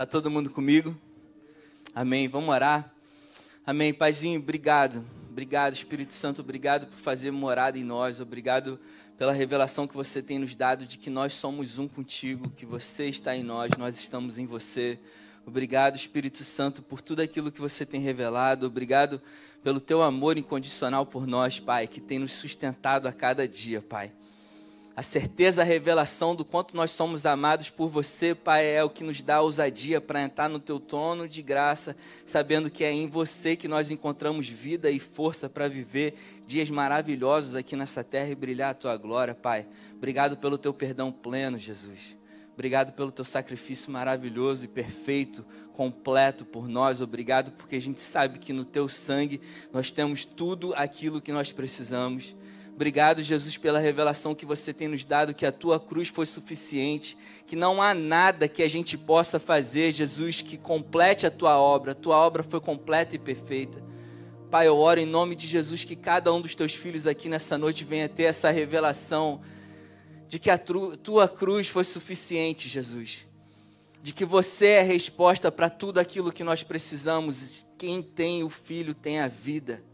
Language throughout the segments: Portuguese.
Tá todo mundo comigo? Amém. Vamos orar. Amém. Paizinho, obrigado. Obrigado, Espírito Santo. Obrigado por fazer morada em nós. Obrigado pela revelação que você tem nos dado de que nós somos um contigo, que você está em nós, nós estamos em você. Obrigado, Espírito Santo, por tudo aquilo que você tem revelado. Obrigado pelo teu amor incondicional por nós, Pai, que tem nos sustentado a cada dia, Pai. A certeza, a revelação do quanto nós somos amados por você, Pai, é o que nos dá ousadia para entrar no teu trono de graça, sabendo que é em você que nós encontramos vida e força para viver dias maravilhosos aqui nessa terra e brilhar a tua glória, Pai. Obrigado pelo teu perdão pleno, Jesus. Obrigado pelo teu sacrifício maravilhoso e perfeito, completo por nós. Obrigado porque a gente sabe que no teu sangue nós temos tudo aquilo que nós precisamos. Obrigado, Jesus, pela revelação que você tem nos dado, que a tua cruz foi suficiente, que não há nada que a gente possa fazer, Jesus, que complete a tua obra. A tua obra foi completa e perfeita. Pai, eu oro em nome de Jesus que cada um dos teus filhos aqui nessa noite venha ter essa revelação de que a tua cruz foi suficiente, Jesus. De que você é a resposta para tudo aquilo que nós precisamos. Quem tem o filho tem a vida.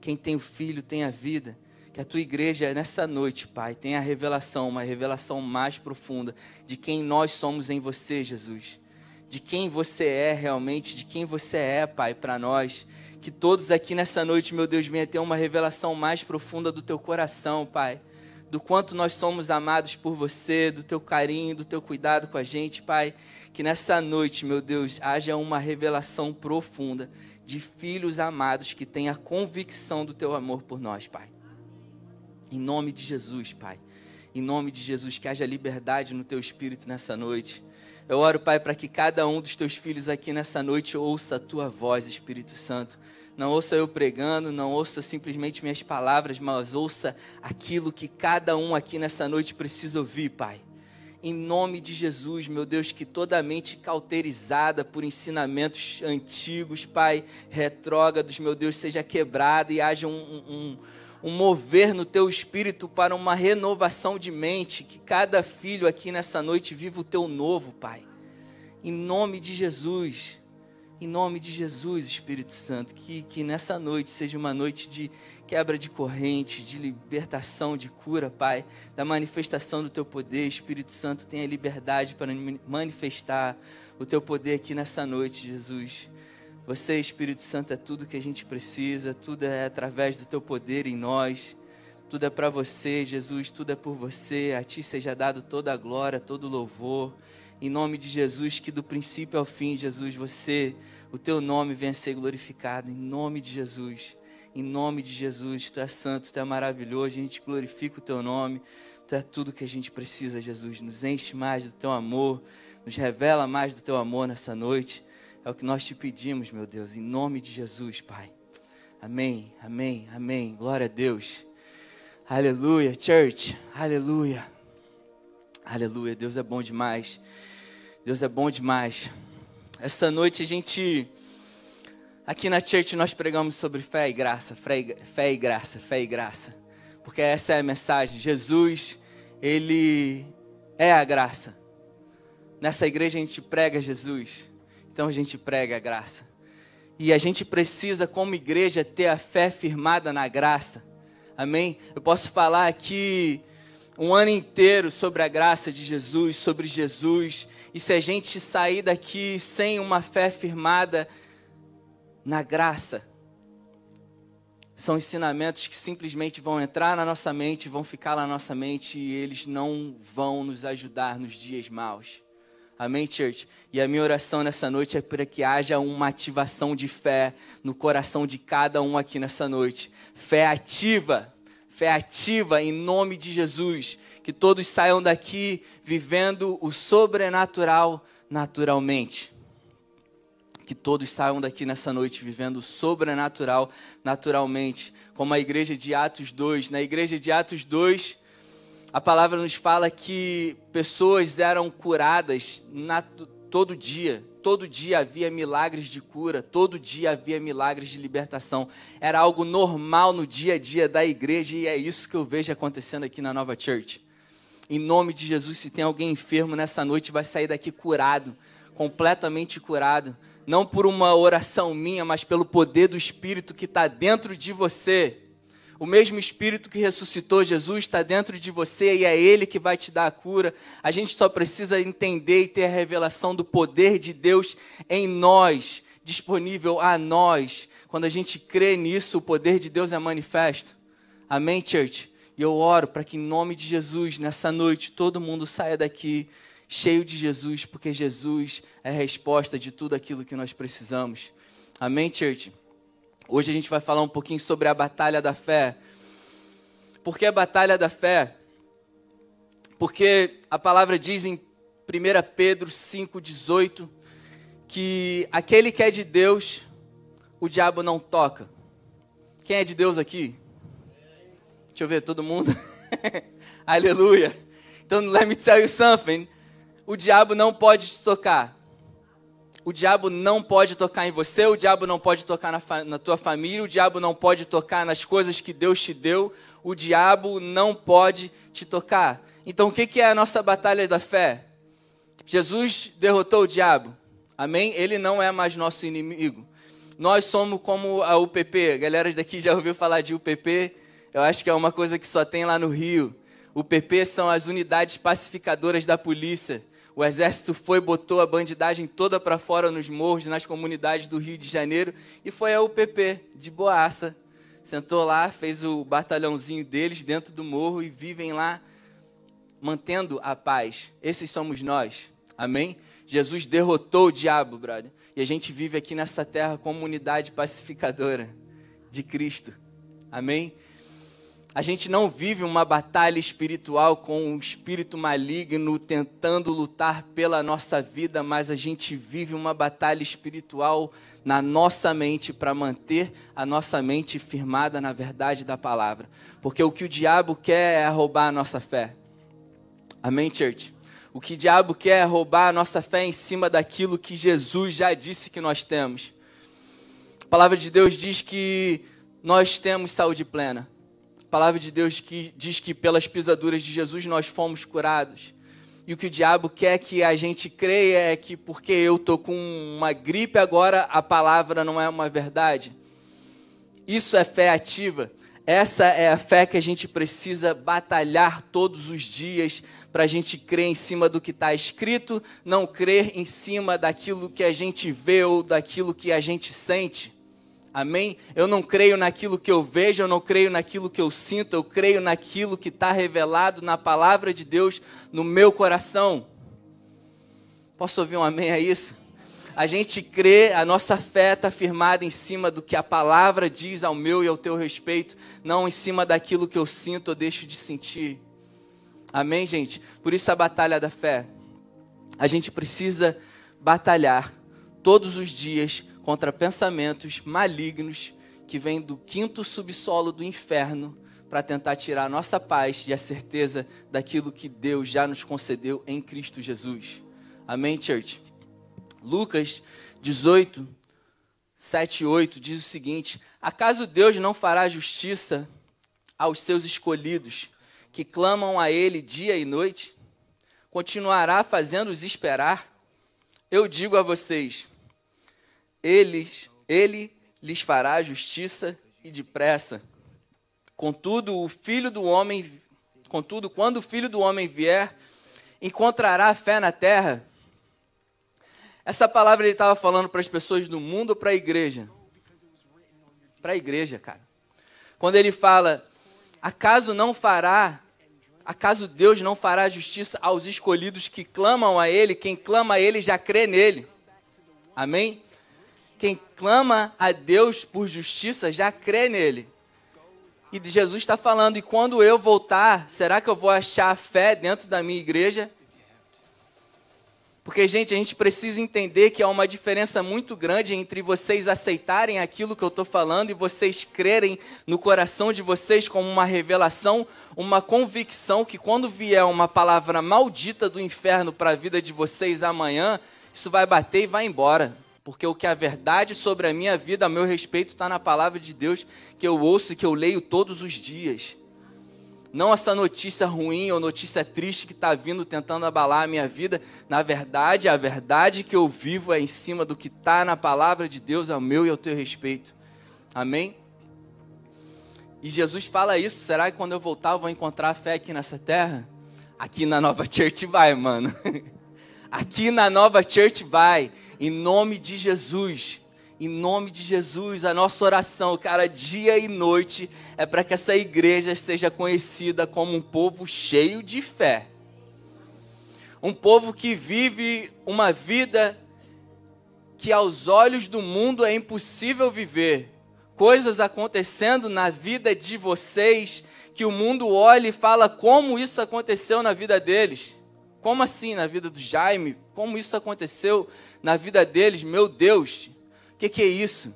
Quem tem o filho tem a vida. Que a tua igreja nessa noite, Pai, tenha a revelação, uma revelação mais profunda de quem nós somos em você, Jesus. De quem você é realmente, de quem você é, Pai, para nós. Que todos aqui nessa noite, meu Deus, venha ter uma revelação mais profunda do teu coração, Pai. Do quanto nós somos amados por você, do teu carinho, do teu cuidado com a gente, Pai. Que nessa noite, meu Deus, haja uma revelação profunda de filhos amados que têm a convicção do teu amor por nós, Pai. Em nome de Jesus, Pai. Em nome de Jesus, que haja liberdade no teu espírito nessa noite. Eu oro, Pai, para que cada um dos teus filhos aqui nessa noite ouça a tua voz, Espírito Santo. Não ouça eu pregando, não ouça simplesmente minhas palavras, mas ouça aquilo que cada um aqui nessa noite precisa ouvir, Pai. Em nome de Jesus, meu Deus, que toda mente cauterizada por ensinamentos antigos, Pai, retrógrados, meu Deus, seja quebrada e haja um, um um mover no teu espírito para uma renovação de mente, que cada filho aqui nessa noite viva o teu novo, Pai. Em nome de Jesus, em nome de Jesus, Espírito Santo, que, que nessa noite seja uma noite de quebra de corrente, de libertação, de cura, Pai, da manifestação do teu poder. Espírito Santo, tenha liberdade para manifestar o teu poder aqui nessa noite, Jesus. Você, Espírito Santo, é tudo que a gente precisa, tudo é através do teu poder em nós. Tudo é para você, Jesus, tudo é por você. A ti seja dado toda a glória, todo o louvor. Em nome de Jesus, que do princípio ao fim, Jesus, você, o teu nome venha a ser glorificado. Em nome de Jesus. Em nome de Jesus, tu é santo, tu é maravilhoso. A gente glorifica o teu nome. Tu é tudo que a gente precisa, Jesus. Nos enche mais do teu amor, nos revela mais do teu amor nessa noite. É o que nós te pedimos, meu Deus, em nome de Jesus, Pai. Amém, amém, amém. Glória a Deus. Aleluia, church. Aleluia. Aleluia. Deus é bom demais. Deus é bom demais. Esta noite a gente aqui na church nós pregamos sobre fé e graça, fé e, fé e graça, fé e graça. Porque essa é a mensagem. Jesus, ele é a graça. Nessa igreja a gente prega Jesus. Então a gente prega a graça. E a gente precisa, como igreja, ter a fé firmada na graça. Amém? Eu posso falar aqui um ano inteiro sobre a graça de Jesus, sobre Jesus. E se a gente sair daqui sem uma fé firmada na graça, são ensinamentos que simplesmente vão entrar na nossa mente, vão ficar na nossa mente e eles não vão nos ajudar nos dias maus. Amém, church? E a minha oração nessa noite é para que haja uma ativação de fé no coração de cada um aqui nessa noite. Fé ativa, fé ativa em nome de Jesus. Que todos saiam daqui vivendo o sobrenatural naturalmente. Que todos saiam daqui nessa noite vivendo o sobrenatural naturalmente. Como a igreja de Atos 2. Na igreja de Atos 2 a palavra nos fala que pessoas eram curadas na, todo dia. Todo dia havia milagres de cura, todo dia havia milagres de libertação. Era algo normal no dia a dia da igreja e é isso que eu vejo acontecendo aqui na Nova Church. Em nome de Jesus, se tem alguém enfermo nessa noite, vai sair daqui curado completamente curado. Não por uma oração minha, mas pelo poder do Espírito que está dentro de você. O mesmo Espírito que ressuscitou Jesus está dentro de você e é Ele que vai te dar a cura. A gente só precisa entender e ter a revelação do poder de Deus em nós, disponível a nós. Quando a gente crê nisso, o poder de Deus é manifesto. Amém, church? E eu oro para que, em nome de Jesus, nessa noite, todo mundo saia daqui cheio de Jesus, porque Jesus é a resposta de tudo aquilo que nós precisamos. Amém, church? Hoje a gente vai falar um pouquinho sobre a batalha da fé. Por que a batalha da fé? Porque a palavra diz em 1 Pedro 5,18 que aquele que é de Deus, o diabo não toca. Quem é de Deus aqui? Deixa eu ver, todo mundo? Aleluia. Então, let me tell you something. O diabo não pode te tocar. O diabo não pode tocar em você, o diabo não pode tocar na, na, tua família, o diabo não pode tocar nas coisas que Deus te deu, o diabo não pode te tocar. Então, o que, que é a nossa batalha da fé? Jesus derrotou o diabo, amém? Ele não é mais nosso inimigo. Nós somos como a UPP, a galera daqui já ouviu falar de UPP, eu acho que é uma coisa que só tem lá no Rio. UPP são as unidades pacificadoras da polícia. O exército foi, botou a bandidagem toda para fora nos morros, nas comunidades do Rio de Janeiro, e foi a UPP, de boaça. Sentou lá, fez o batalhãozinho deles dentro do morro e vivem lá mantendo a paz. Esses somos nós. Amém? Jesus derrotou o diabo, brother. E a gente vive aqui nessa terra como unidade pacificadora de Cristo. Amém? A gente não vive uma batalha espiritual com um espírito maligno tentando lutar pela nossa vida, mas a gente vive uma batalha espiritual na nossa mente para manter a nossa mente firmada na verdade da palavra. Porque o que o diabo quer é roubar a nossa fé. Amém, church? O que o diabo quer é roubar a nossa fé em cima daquilo que Jesus já disse que nós temos. A palavra de Deus diz que nós temos saúde plena. A palavra de Deus que diz que pelas pisaduras de Jesus nós fomos curados. E o que o diabo quer que a gente creia é que porque eu estou com uma gripe agora, a palavra não é uma verdade. Isso é fé ativa. Essa é a fé que a gente precisa batalhar todos os dias para a gente crer em cima do que está escrito, não crer em cima daquilo que a gente vê ou daquilo que a gente sente. Amém? Eu não creio naquilo que eu vejo, eu não creio naquilo que eu sinto, eu creio naquilo que está revelado na palavra de Deus no meu coração. Posso ouvir um amém a isso? A gente crê, a nossa fé está firmada em cima do que a palavra diz ao meu e ao teu respeito, não em cima daquilo que eu sinto ou deixo de sentir. Amém, gente? Por isso a batalha da fé. A gente precisa batalhar todos os dias contra pensamentos malignos que vêm do quinto subsolo do inferno para tentar tirar a nossa paz e a certeza daquilo que Deus já nos concedeu em Cristo Jesus. Amém, church? Lucas 18, 7 e 8 diz o seguinte: Acaso Deus não fará justiça aos seus escolhidos, que clamam a Ele dia e noite? Continuará fazendo-os esperar? Eu digo a vocês, eles, ele lhes fará justiça e depressa. Contudo, o filho do homem, contudo, quando o filho do homem vier, encontrará fé na terra. Essa palavra ele estava falando para as pessoas do mundo ou para a igreja? Para a igreja, cara. Quando ele fala, acaso não fará, acaso Deus não fará justiça aos escolhidos que clamam a Ele? Quem clama a Ele já crê nele. Amém? Quem clama a Deus por justiça já crê nele. E Jesus está falando, e quando eu voltar, será que eu vou achar fé dentro da minha igreja? Porque, gente, a gente precisa entender que há uma diferença muito grande entre vocês aceitarem aquilo que eu estou falando e vocês crerem no coração de vocês como uma revelação, uma convicção que quando vier uma palavra maldita do inferno para a vida de vocês amanhã, isso vai bater e vai embora porque o que a verdade sobre a minha vida, a meu respeito, está na palavra de Deus que eu ouço e que eu leio todos os dias. Não essa notícia ruim ou notícia triste que está vindo tentando abalar a minha vida. Na verdade, a verdade que eu vivo é em cima do que está na palavra de Deus, ao meu e ao teu respeito. Amém? E Jesus fala isso. Será que quando eu voltar eu vou encontrar fé aqui nessa terra? Aqui na Nova Church vai, mano. Aqui na Nova Church vai. Em nome de Jesus em nome de Jesus, a nossa oração, cara, dia e noite, é para que essa igreja seja conhecida como um povo cheio de fé. Um povo que vive uma vida que aos olhos do mundo é impossível viver. Coisas acontecendo na vida de vocês que o mundo olha e fala como isso aconteceu na vida deles. Como assim na vida do Jaime? Como isso aconteceu na vida deles? Meu Deus, o que, que, é isso?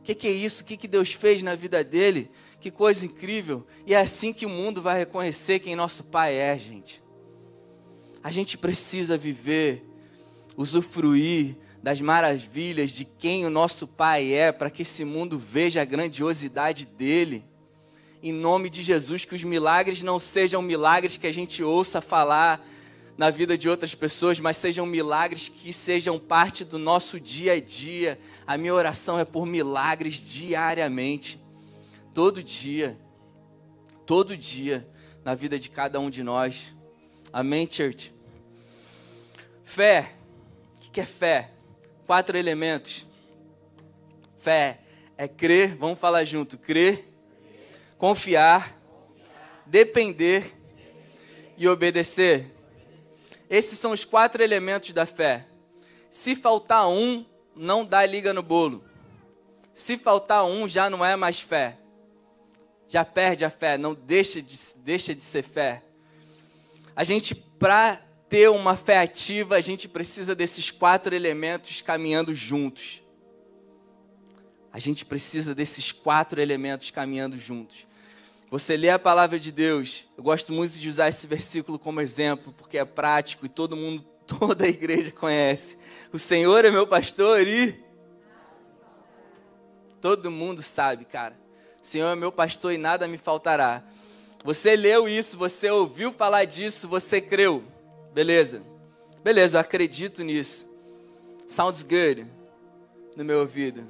O que, que, é isso? O que, que Deus fez na vida dele? Que coisa incrível. E é assim que o mundo vai reconhecer quem nosso Pai é, gente. A gente precisa viver, usufruir das maravilhas de quem o nosso Pai é, para que esse mundo veja a grandiosidade dele. Em nome de Jesus, que os milagres não sejam milagres que a gente ouça falar na vida de outras pessoas, mas sejam milagres que sejam parte do nosso dia a dia. A minha oração é por milagres diariamente, todo dia, todo dia, na vida de cada um de nós. Amém, church? Fé. O que é fé? Quatro elementos. Fé é crer, vamos falar junto: crer, confiar, depender e obedecer. Esses são os quatro elementos da fé. Se faltar um, não dá liga no bolo. Se faltar um, já não é mais fé. Já perde a fé, não deixa de, deixa de ser fé. A gente, para ter uma fé ativa, a gente precisa desses quatro elementos caminhando juntos. A gente precisa desses quatro elementos caminhando juntos. Você lê a palavra de Deus. Eu gosto muito de usar esse versículo como exemplo, porque é prático e todo mundo, toda a igreja conhece. O Senhor é meu pastor e todo mundo sabe, cara. O Senhor é meu pastor e nada me faltará. Você leu isso, você ouviu falar disso, você creu. Beleza. Beleza, eu acredito nisso. Sounds good no meu ouvido.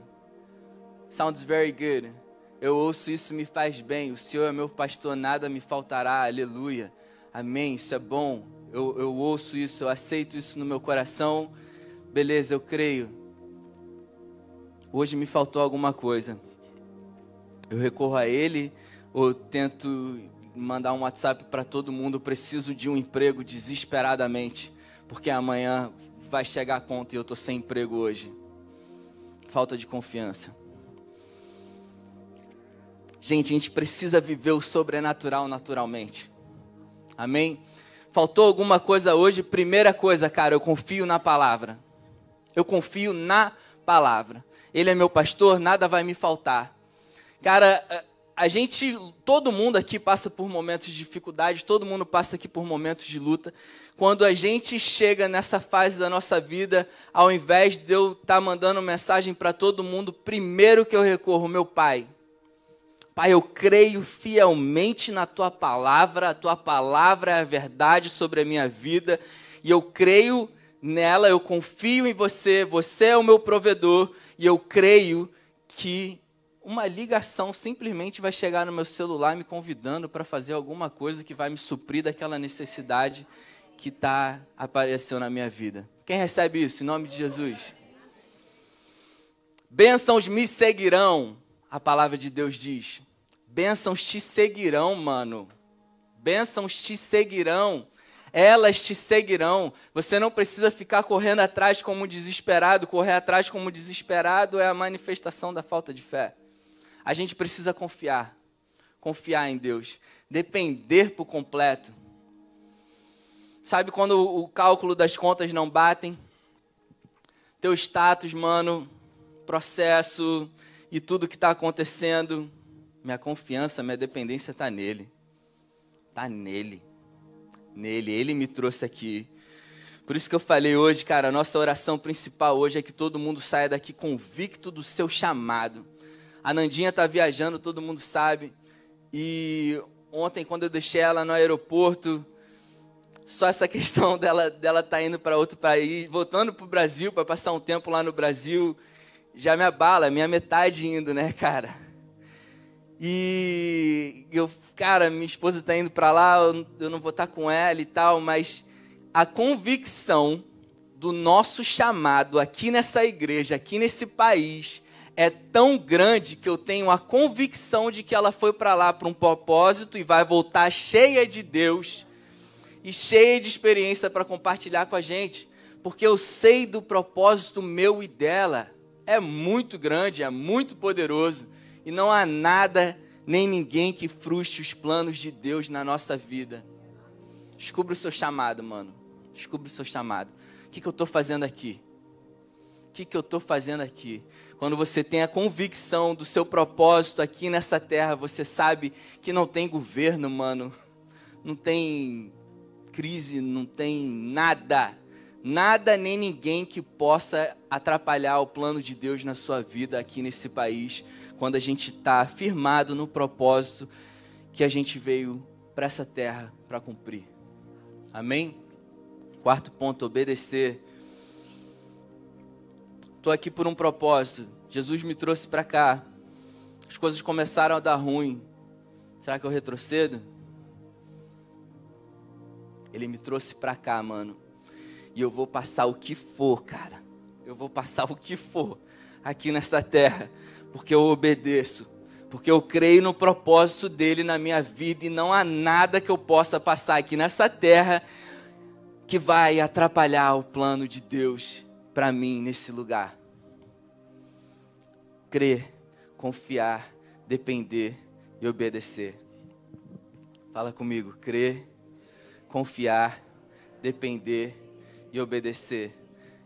Sounds very good. Eu ouço isso, me faz bem. O Senhor é meu pastor, nada me faltará. Aleluia. Amém. Isso é bom. Eu, eu ouço isso, eu aceito isso no meu coração. Beleza, eu creio. Hoje me faltou alguma coisa. Eu recorro a Ele ou tento mandar um WhatsApp para todo mundo. Eu preciso de um emprego desesperadamente, porque amanhã vai chegar a conta e eu estou sem emprego hoje. Falta de confiança. Gente, a gente precisa viver o sobrenatural naturalmente. Amém? Faltou alguma coisa hoje? Primeira coisa, cara, eu confio na palavra. Eu confio na palavra. Ele é meu pastor, nada vai me faltar. Cara, a gente, todo mundo aqui passa por momentos de dificuldade, todo mundo passa aqui por momentos de luta. Quando a gente chega nessa fase da nossa vida, ao invés de eu estar tá mandando mensagem para todo mundo, primeiro que eu recorro, meu pai, Pai, eu creio fielmente na tua palavra, a tua palavra é a verdade sobre a minha vida, e eu creio nela, eu confio em você, você é o meu provedor, e eu creio que uma ligação simplesmente vai chegar no meu celular me convidando para fazer alguma coisa que vai me suprir daquela necessidade que está aparecendo na minha vida. Quem recebe isso? Em nome de Jesus. Bênçãos me seguirão, a palavra de Deus diz. Bênçãos te seguirão, mano. Bênçãos te seguirão. Elas te seguirão. Você não precisa ficar correndo atrás como desesperado. Correr atrás como desesperado é a manifestação da falta de fé. A gente precisa confiar. Confiar em Deus. Depender por completo. Sabe quando o cálculo das contas não batem? Teu status, mano, processo e tudo que está acontecendo minha confiança, minha dependência está nele. Está nele. Nele. Ele me trouxe aqui. Por isso que eu falei hoje, cara, a nossa oração principal hoje é que todo mundo saia daqui convicto do seu chamado. A Nandinha está viajando, todo mundo sabe. E ontem quando eu deixei ela no aeroporto, só essa questão dela dela tá indo para outro país, voltando para o Brasil para passar um tempo lá no Brasil, já me abala, minha metade indo, né, cara? E eu, cara, minha esposa está indo para lá, eu não vou estar tá com ela e tal, mas a convicção do nosso chamado aqui nessa igreja, aqui nesse país, é tão grande que eu tenho a convicção de que ela foi para lá para um propósito e vai voltar cheia de Deus e cheia de experiência para compartilhar com a gente, porque eu sei do propósito meu e dela. É muito grande, é muito poderoso e não há nada nem ninguém que frustre os planos de Deus na nossa vida. Descubra o seu chamado, mano. Descubra o seu chamado. O que, que eu estou fazendo aqui? O que, que eu estou fazendo aqui? Quando você tem a convicção do seu propósito aqui nessa terra, você sabe que não tem governo, mano. Não tem crise, não tem nada, nada nem ninguém que possa atrapalhar o plano de Deus na sua vida aqui nesse país, quando a gente está firmado no propósito que a gente veio para essa terra para cumprir. Amém? Quarto ponto, obedecer. Estou aqui por um propósito. Jesus me trouxe para cá. As coisas começaram a dar ruim. Será que eu retrocedo? Ele me trouxe pra cá, mano. E eu vou passar o que for, cara. Eu vou passar o que for aqui nessa terra, porque eu obedeço, porque eu creio no propósito dele na minha vida e não há nada que eu possa passar aqui nessa terra que vai atrapalhar o plano de Deus para mim nesse lugar. Crer, confiar, depender e obedecer. Fala comigo, crer, confiar, depender e obedecer.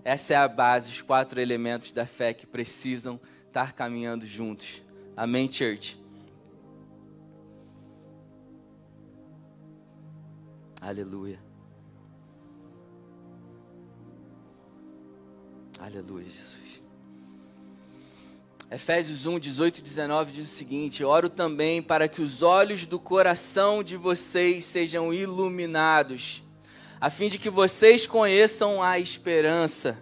Essa é a base, os quatro elementos da fé que precisam estar caminhando juntos. Amém, church? Aleluia. Aleluia, Jesus. Efésios 1, 18 e 19 diz o seguinte: Oro também para que os olhos do coração de vocês sejam iluminados, a fim de que vocês conheçam a esperança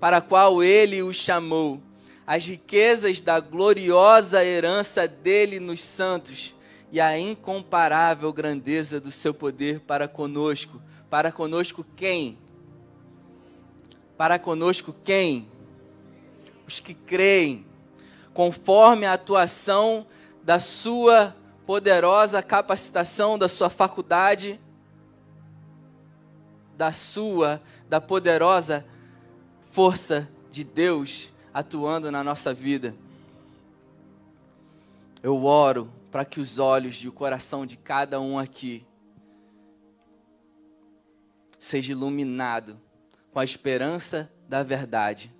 para a qual ele os chamou, as riquezas da gloriosa herança dele nos santos e a incomparável grandeza do seu poder para conosco. Para conosco quem? Para conosco quem? Os que creem conforme a atuação da sua poderosa capacitação, da sua faculdade, da sua, da poderosa força de Deus atuando na nossa vida. Eu oro para que os olhos e o coração de cada um aqui seja iluminado com a esperança da verdade.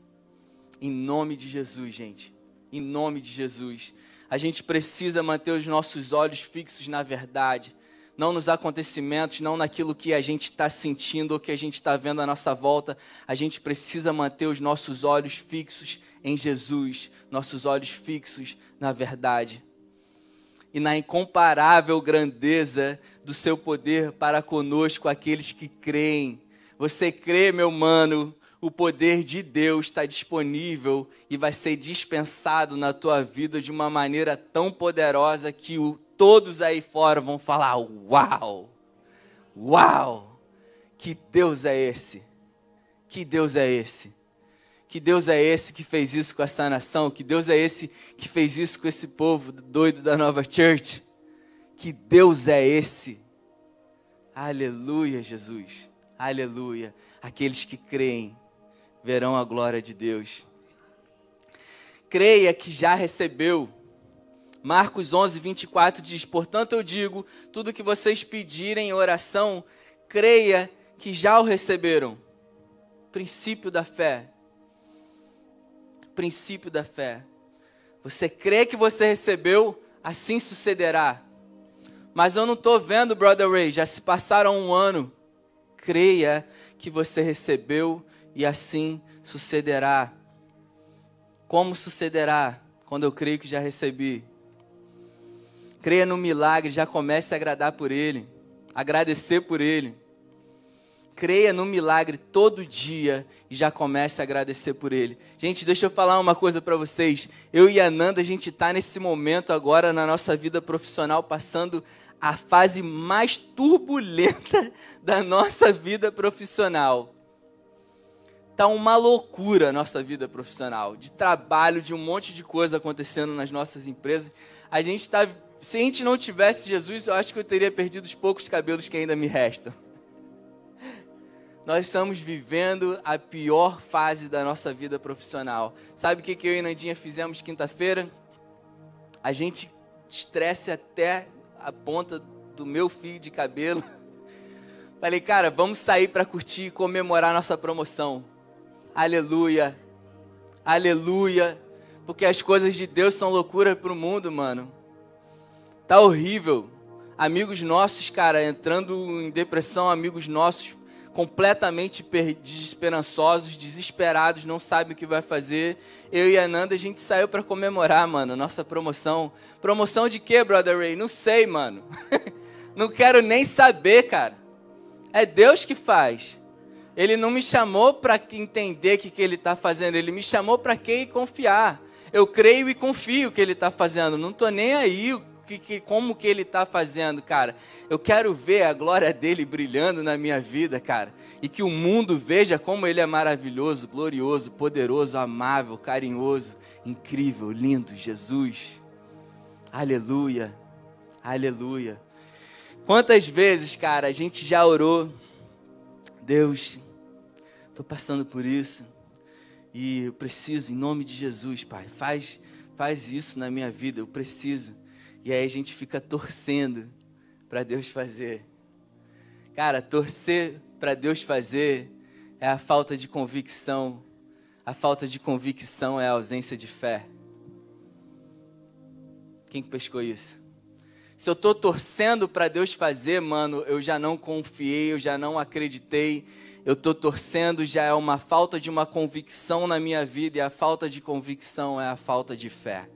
Em nome de Jesus, gente em nome de Jesus. A gente precisa manter os nossos olhos fixos na verdade, não nos acontecimentos, não naquilo que a gente está sentindo ou que a gente está vendo à nossa volta. A gente precisa manter os nossos olhos fixos em Jesus, nossos olhos fixos na verdade e na incomparável grandeza do seu poder para conosco, aqueles que creem. Você crê, meu mano, o poder de Deus está disponível e vai ser dispensado na tua vida de uma maneira tão poderosa que o, todos aí fora vão falar: Uau! Uau! Que Deus é esse? Que Deus é esse? Que Deus é esse que fez isso com essa nação? Que Deus é esse que fez isso com esse povo doido da nova church? Que Deus é esse? Aleluia, Jesus. Aleluia. Aqueles que creem verão a glória de Deus. Creia que já recebeu. Marcos 11, 24 diz: Portanto eu digo, tudo que vocês pedirem em oração, creia que já o receberam. Princípio da fé. Princípio da fé. Você crê que você recebeu, assim sucederá. Mas eu não estou vendo, Brother Ray, já se passaram um ano. Creia que você recebeu e assim sucederá. Como sucederá? Quando eu creio que já recebi. Creia no milagre, já comece a agradar por ele, agradecer por ele. Creia no milagre todo dia e já comece a agradecer por ele. Gente, deixa eu falar uma coisa para vocês. Eu e a Nanda, a gente está nesse momento agora na nossa vida profissional passando a fase mais turbulenta da nossa vida profissional. Tá uma loucura a nossa vida profissional, de trabalho, de um monte de coisa acontecendo nas nossas empresas. A gente está, se a gente não tivesse Jesus, eu acho que eu teria perdido os poucos cabelos que ainda me restam. Nós estamos vivendo a pior fase da nossa vida profissional. Sabe o que eu e Nandinha fizemos quinta-feira? A gente estresse até a ponta do meu fio de cabelo. Falei, cara, vamos sair para curtir e comemorar nossa promoção. Aleluia. Aleluia. Porque as coisas de Deus são loucura para o mundo, mano. Tá horrível. Amigos nossos, cara, entrando em depressão, amigos nossos completamente desesperançosos, desesperados, não sabem o que vai fazer. Eu e a Nanda, a gente saiu para comemorar, mano, nossa promoção. Promoção de quê, Brother Ray? Não sei, mano. não quero nem saber, cara. É Deus que faz. Ele não me chamou para entender o que, que ele está fazendo, ele me chamou para quem confiar. Eu creio e confio que ele está fazendo. Não estou nem aí que, que, como que ele está fazendo, cara. Eu quero ver a glória dele brilhando na minha vida, cara. E que o mundo veja como ele é maravilhoso, glorioso, poderoso, amável, carinhoso, incrível, lindo, Jesus. Aleluia, aleluia. Quantas vezes, cara, a gente já orou, Deus, estou passando por isso e eu preciso, em nome de Jesus, Pai, faz, faz isso na minha vida, eu preciso. E aí a gente fica torcendo para Deus fazer. Cara, torcer para Deus fazer é a falta de convicção. A falta de convicção é a ausência de fé. Quem pescou isso? Se eu estou torcendo para Deus fazer, mano, eu já não confiei, eu já não acreditei. Eu estou torcendo, já é uma falta de uma convicção na minha vida, e a falta de convicção é a falta de fé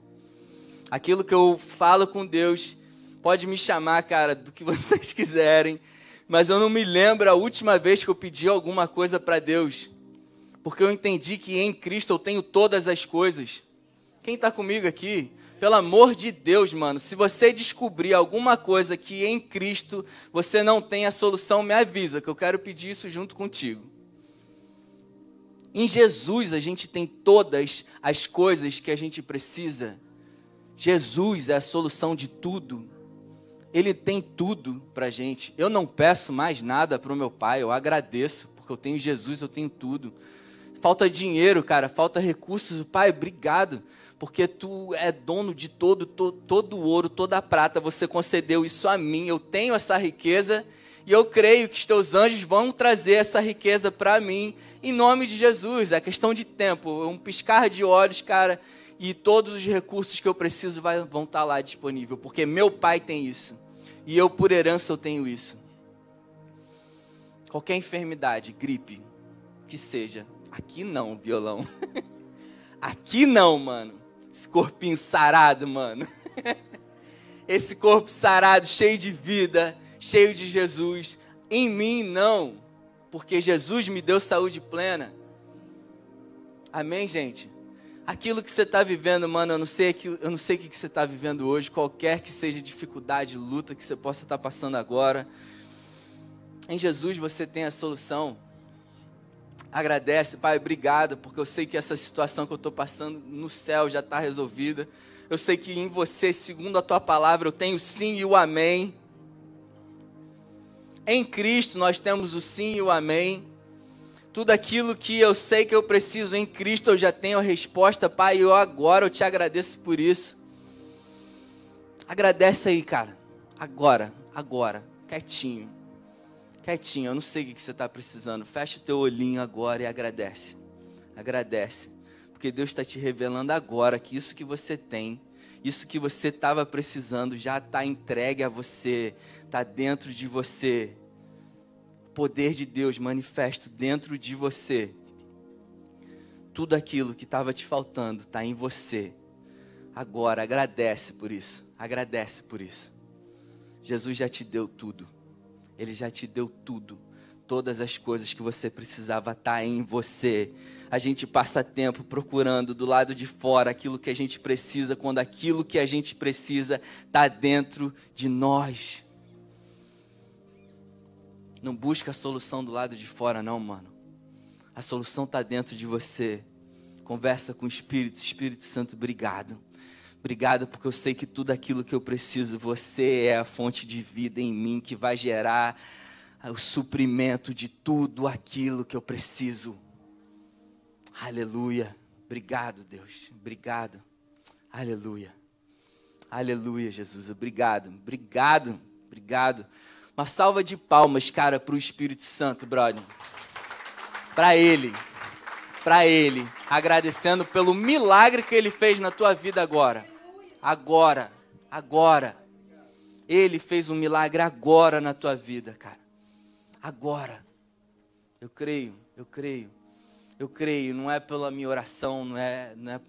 aquilo que eu falo com Deus, pode me chamar, cara, do que vocês quiserem, mas eu não me lembro a última vez que eu pedi alguma coisa para Deus, porque eu entendi que em Cristo eu tenho todas as coisas. Quem está comigo aqui? Pelo amor de Deus, mano, se você descobrir alguma coisa que em Cristo você não tem a solução, me avisa, que eu quero pedir isso junto contigo. Em Jesus a gente tem todas as coisas que a gente precisa. Jesus é a solução de tudo. Ele tem tudo para gente. Eu não peço mais nada para o meu pai, eu agradeço, porque eu tenho Jesus, eu tenho tudo. Falta dinheiro, cara, falta recursos. Pai, obrigado, porque tu é dono de todo, todo, todo o ouro, toda a prata. Você concedeu isso a mim. Eu tenho essa riqueza e eu creio que os teus anjos vão trazer essa riqueza para mim, em nome de Jesus. É questão de tempo, um piscar de olhos, cara e todos os recursos que eu preciso vão estar lá disponível, porque meu pai tem isso e eu por herança eu tenho isso. Qualquer enfermidade, gripe, que seja, aqui não, violão. aqui não, mano. Esse corpinho sarado, mano. Esse corpo sarado, cheio de vida, cheio de Jesus. Em mim não, porque Jesus me deu saúde plena. Amém, gente? Aquilo que você está vivendo, mano, eu não sei, eu não sei o que você está vivendo hoje, qualquer que seja dificuldade, luta que você possa estar tá passando agora. Em Jesus você tem a solução. Agradece, Pai, obrigado, porque eu sei que essa situação que eu estou passando no céu já está resolvida. Eu sei que em você, segundo a tua palavra, eu tenho o sim e o amém. Em Cristo nós temos o sim e o amém. Tudo aquilo que eu sei que eu preciso em Cristo, eu já tenho a resposta, Pai. Eu agora eu te agradeço por isso. Agradece aí, cara. Agora, agora, quietinho. Quietinho, eu não sei o que você está precisando. Fecha o teu olhinho agora e agradece. Agradece. Porque Deus está te revelando agora que isso que você tem, isso que você estava precisando, já está entregue a você, está dentro de você poder de Deus manifesto dentro de você. Tudo aquilo que estava te faltando está em você. Agora, agradece por isso. Agradece por isso. Jesus já te deu tudo. Ele já te deu tudo. Todas as coisas que você precisava estar tá em você. A gente passa tempo procurando do lado de fora aquilo que a gente precisa, quando aquilo que a gente precisa está dentro de nós. Não busca a solução do lado de fora, não, mano. A solução está dentro de você. Conversa com o Espírito, Espírito Santo, obrigado. Obrigado porque eu sei que tudo aquilo que eu preciso, você é a fonte de vida em mim que vai gerar o suprimento de tudo aquilo que eu preciso. Aleluia. Obrigado, Deus. Obrigado. Aleluia. Aleluia, Jesus. Obrigado. Obrigado. Obrigado. Uma salva de palmas, cara, para o Espírito Santo, brother. Para Ele. Para Ele. Agradecendo pelo milagre que Ele fez na tua vida agora agora, agora. Ele fez um milagre agora na tua vida, cara. Agora. Eu creio, eu creio. Eu creio, não é pela minha oração, não é, não é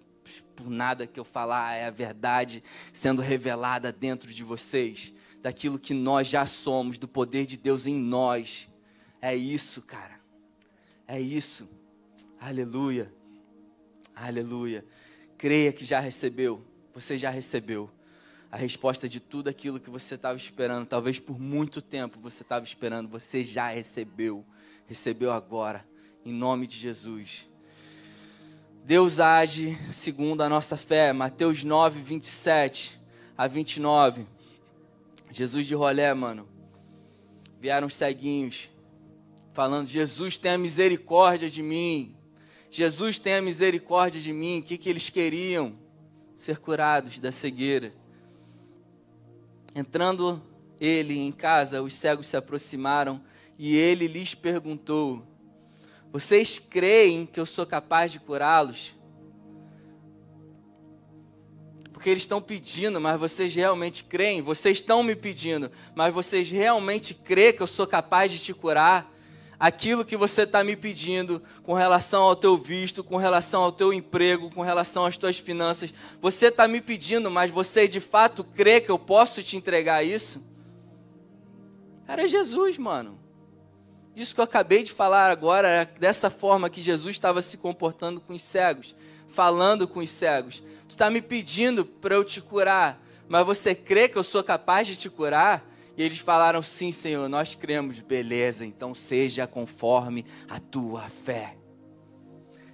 por nada que eu falar, é a verdade sendo revelada dentro de vocês, daquilo que nós já somos, do poder de Deus em nós. É isso, cara. É isso. Aleluia. Aleluia. Creia que já recebeu você já recebeu a resposta de tudo aquilo que você estava esperando. Talvez por muito tempo você estava esperando. Você já recebeu. Recebeu agora. Em nome de Jesus. Deus age segundo a nossa fé. Mateus 9, 27 a 29. Jesus de rolé, mano. Vieram os ceguinhos. Falando: Jesus, tenha misericórdia de mim. Jesus, tenha misericórdia de mim. O que, que eles queriam? ser curados da cegueira. Entrando ele em casa, os cegos se aproximaram e ele lhes perguntou: Vocês creem que eu sou capaz de curá-los? Porque eles estão pedindo, mas vocês realmente creem? Vocês estão me pedindo, mas vocês realmente creem que eu sou capaz de te curar? aquilo que você está me pedindo com relação ao teu visto, com relação ao teu emprego, com relação às tuas finanças. Você está me pedindo, mas você de fato crê que eu posso te entregar isso? Era Jesus, mano. Isso que eu acabei de falar agora era dessa forma que Jesus estava se comportando com os cegos, falando com os cegos. Tu está me pedindo para eu te curar, mas você crê que eu sou capaz de te curar? E eles falaram: Sim, Senhor, nós cremos, beleza, então seja conforme a tua fé.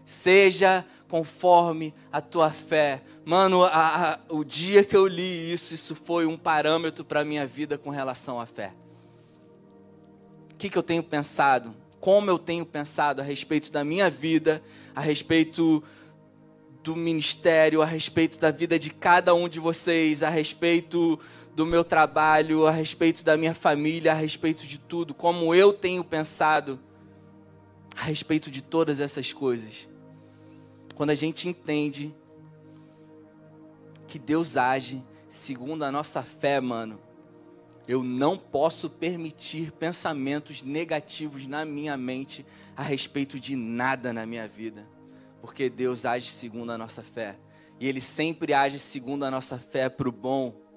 Seja conforme a tua fé. Mano, a, a, o dia que eu li isso, isso foi um parâmetro para a minha vida com relação à fé. O que, que eu tenho pensado? Como eu tenho pensado a respeito da minha vida, a respeito do ministério, a respeito da vida de cada um de vocês, a respeito do meu trabalho, a respeito da minha família, a respeito de tudo, como eu tenho pensado a respeito de todas essas coisas. Quando a gente entende que Deus age segundo a nossa fé, mano, eu não posso permitir pensamentos negativos na minha mente a respeito de nada na minha vida, porque Deus age segundo a nossa fé. E Ele sempre age segundo a nossa fé para o bom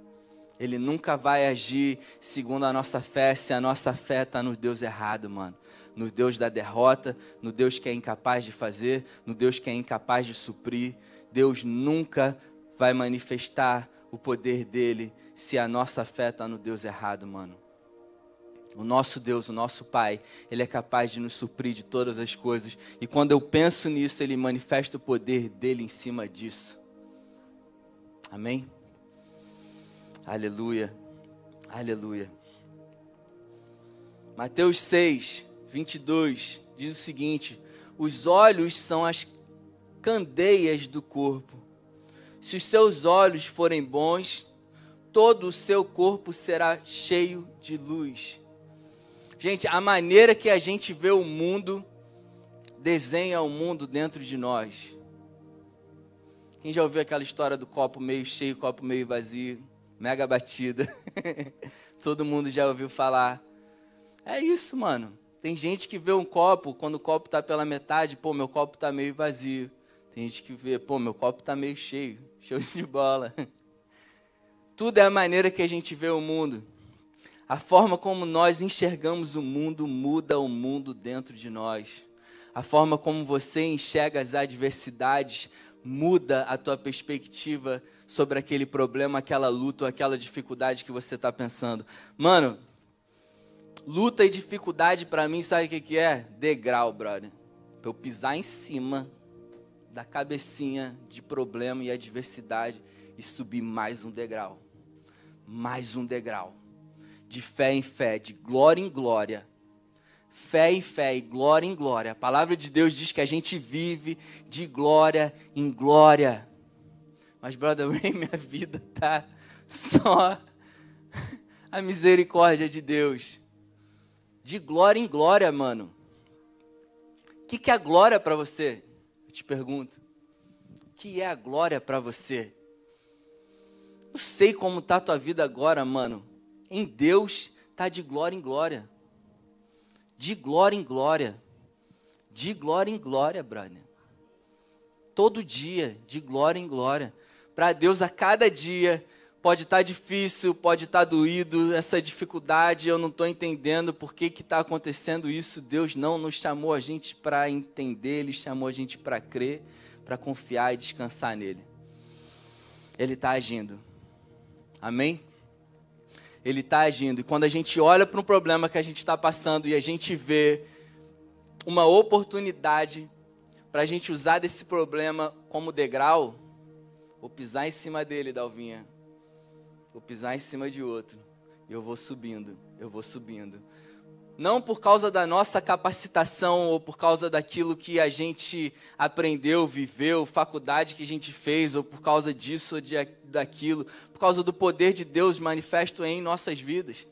ele nunca vai agir segundo a nossa fé, se a nossa fé está no Deus errado, mano. No Deus da derrota, no Deus que é incapaz de fazer, no Deus que é incapaz de suprir. Deus nunca vai manifestar o poder dele se a nossa fé está no Deus errado, mano. O nosso Deus, o nosso Pai, Ele é capaz de nos suprir de todas as coisas. E quando eu penso nisso, Ele manifesta o poder dele em cima disso. Amém? Aleluia. Aleluia. Mateus 6, 22 diz o seguinte: Os olhos são as candeias do corpo. Se os seus olhos forem bons, todo o seu corpo será cheio de luz. Gente, a maneira que a gente vê o mundo desenha o mundo dentro de nós. Quem já ouviu aquela história do copo meio cheio, copo meio vazio? mega batida. Todo mundo já ouviu falar. É isso, mano. Tem gente que vê um copo, quando o copo tá pela metade, pô, meu copo tá meio vazio. Tem gente que vê, pô, meu copo tá meio cheio. Show de bola. Tudo é a maneira que a gente vê o mundo. A forma como nós enxergamos o mundo muda o mundo dentro de nós. A forma como você enxerga as adversidades muda a tua perspectiva sobre aquele problema, aquela luta, aquela dificuldade que você está pensando. Mano, luta e dificuldade para mim, sabe o que, que é? Degrau, brother. Para eu pisar em cima da cabecinha de problema e adversidade e subir mais um degrau. Mais um degrau. De fé em fé, de glória em glória. Fé em fé e glória em glória. A palavra de Deus diz que a gente vive de glória em glória. Mas, brother minha vida tá só a misericórdia de Deus. De glória em glória, mano. O que, que é glória para você? Eu te pergunto. O que é a glória para você? Não sei como tá a tua vida agora, mano. Em Deus tá de glória em glória. De glória em glória. De glória em glória, brother. Todo dia, de glória em glória. Para Deus, a cada dia, pode estar tá difícil, pode estar tá doído, essa dificuldade, eu não estou entendendo por que está acontecendo isso. Deus não nos chamou a gente para entender, Ele chamou a gente para crer, para confiar e descansar nele. Ele está agindo. Amém? Ele está agindo. E quando a gente olha para um problema que a gente está passando e a gente vê uma oportunidade para a gente usar desse problema como degrau, vou pisar em cima dele, Dalvinha. Vou pisar em cima de outro. Eu vou subindo, eu vou subindo não por causa da nossa capacitação ou por causa daquilo que a gente aprendeu, viveu, faculdade que a gente fez, ou por causa disso ou de, daquilo, por causa do poder de Deus manifesto em nossas vidas.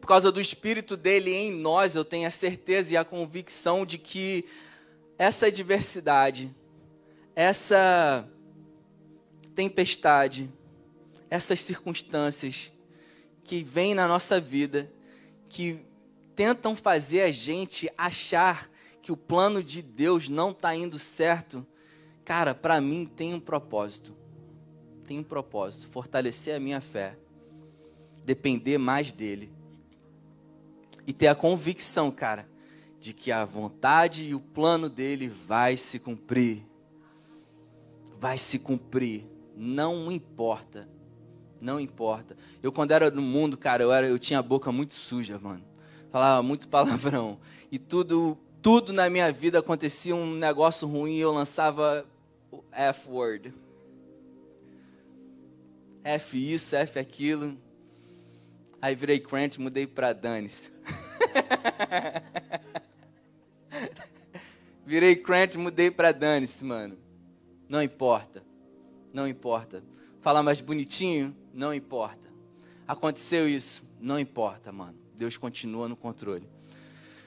Por causa do Espírito dele em nós, eu tenho a certeza e a convicção de que essa diversidade, essa tempestade, essas circunstâncias que vêm na nossa vida, que tentam fazer a gente achar que o plano de Deus não está indo certo, cara, para mim tem um propósito. Tem um propósito: fortalecer a minha fé, depender mais dele e ter a convicção, cara, de que a vontade e o plano dele vai se cumprir. Vai se cumprir. Não importa não importa. Eu, quando era no mundo, cara, eu, era, eu tinha a boca muito suja, mano. Falava muito palavrão. E tudo, tudo na minha vida acontecia um negócio ruim e eu lançava F-word. F isso, F aquilo. Aí virei crente, mudei para Danis. virei crente, mudei para Danis, mano. Não importa. Não importa. Falar mais bonitinho, não importa. Aconteceu isso, não importa, mano. Deus continua no controle.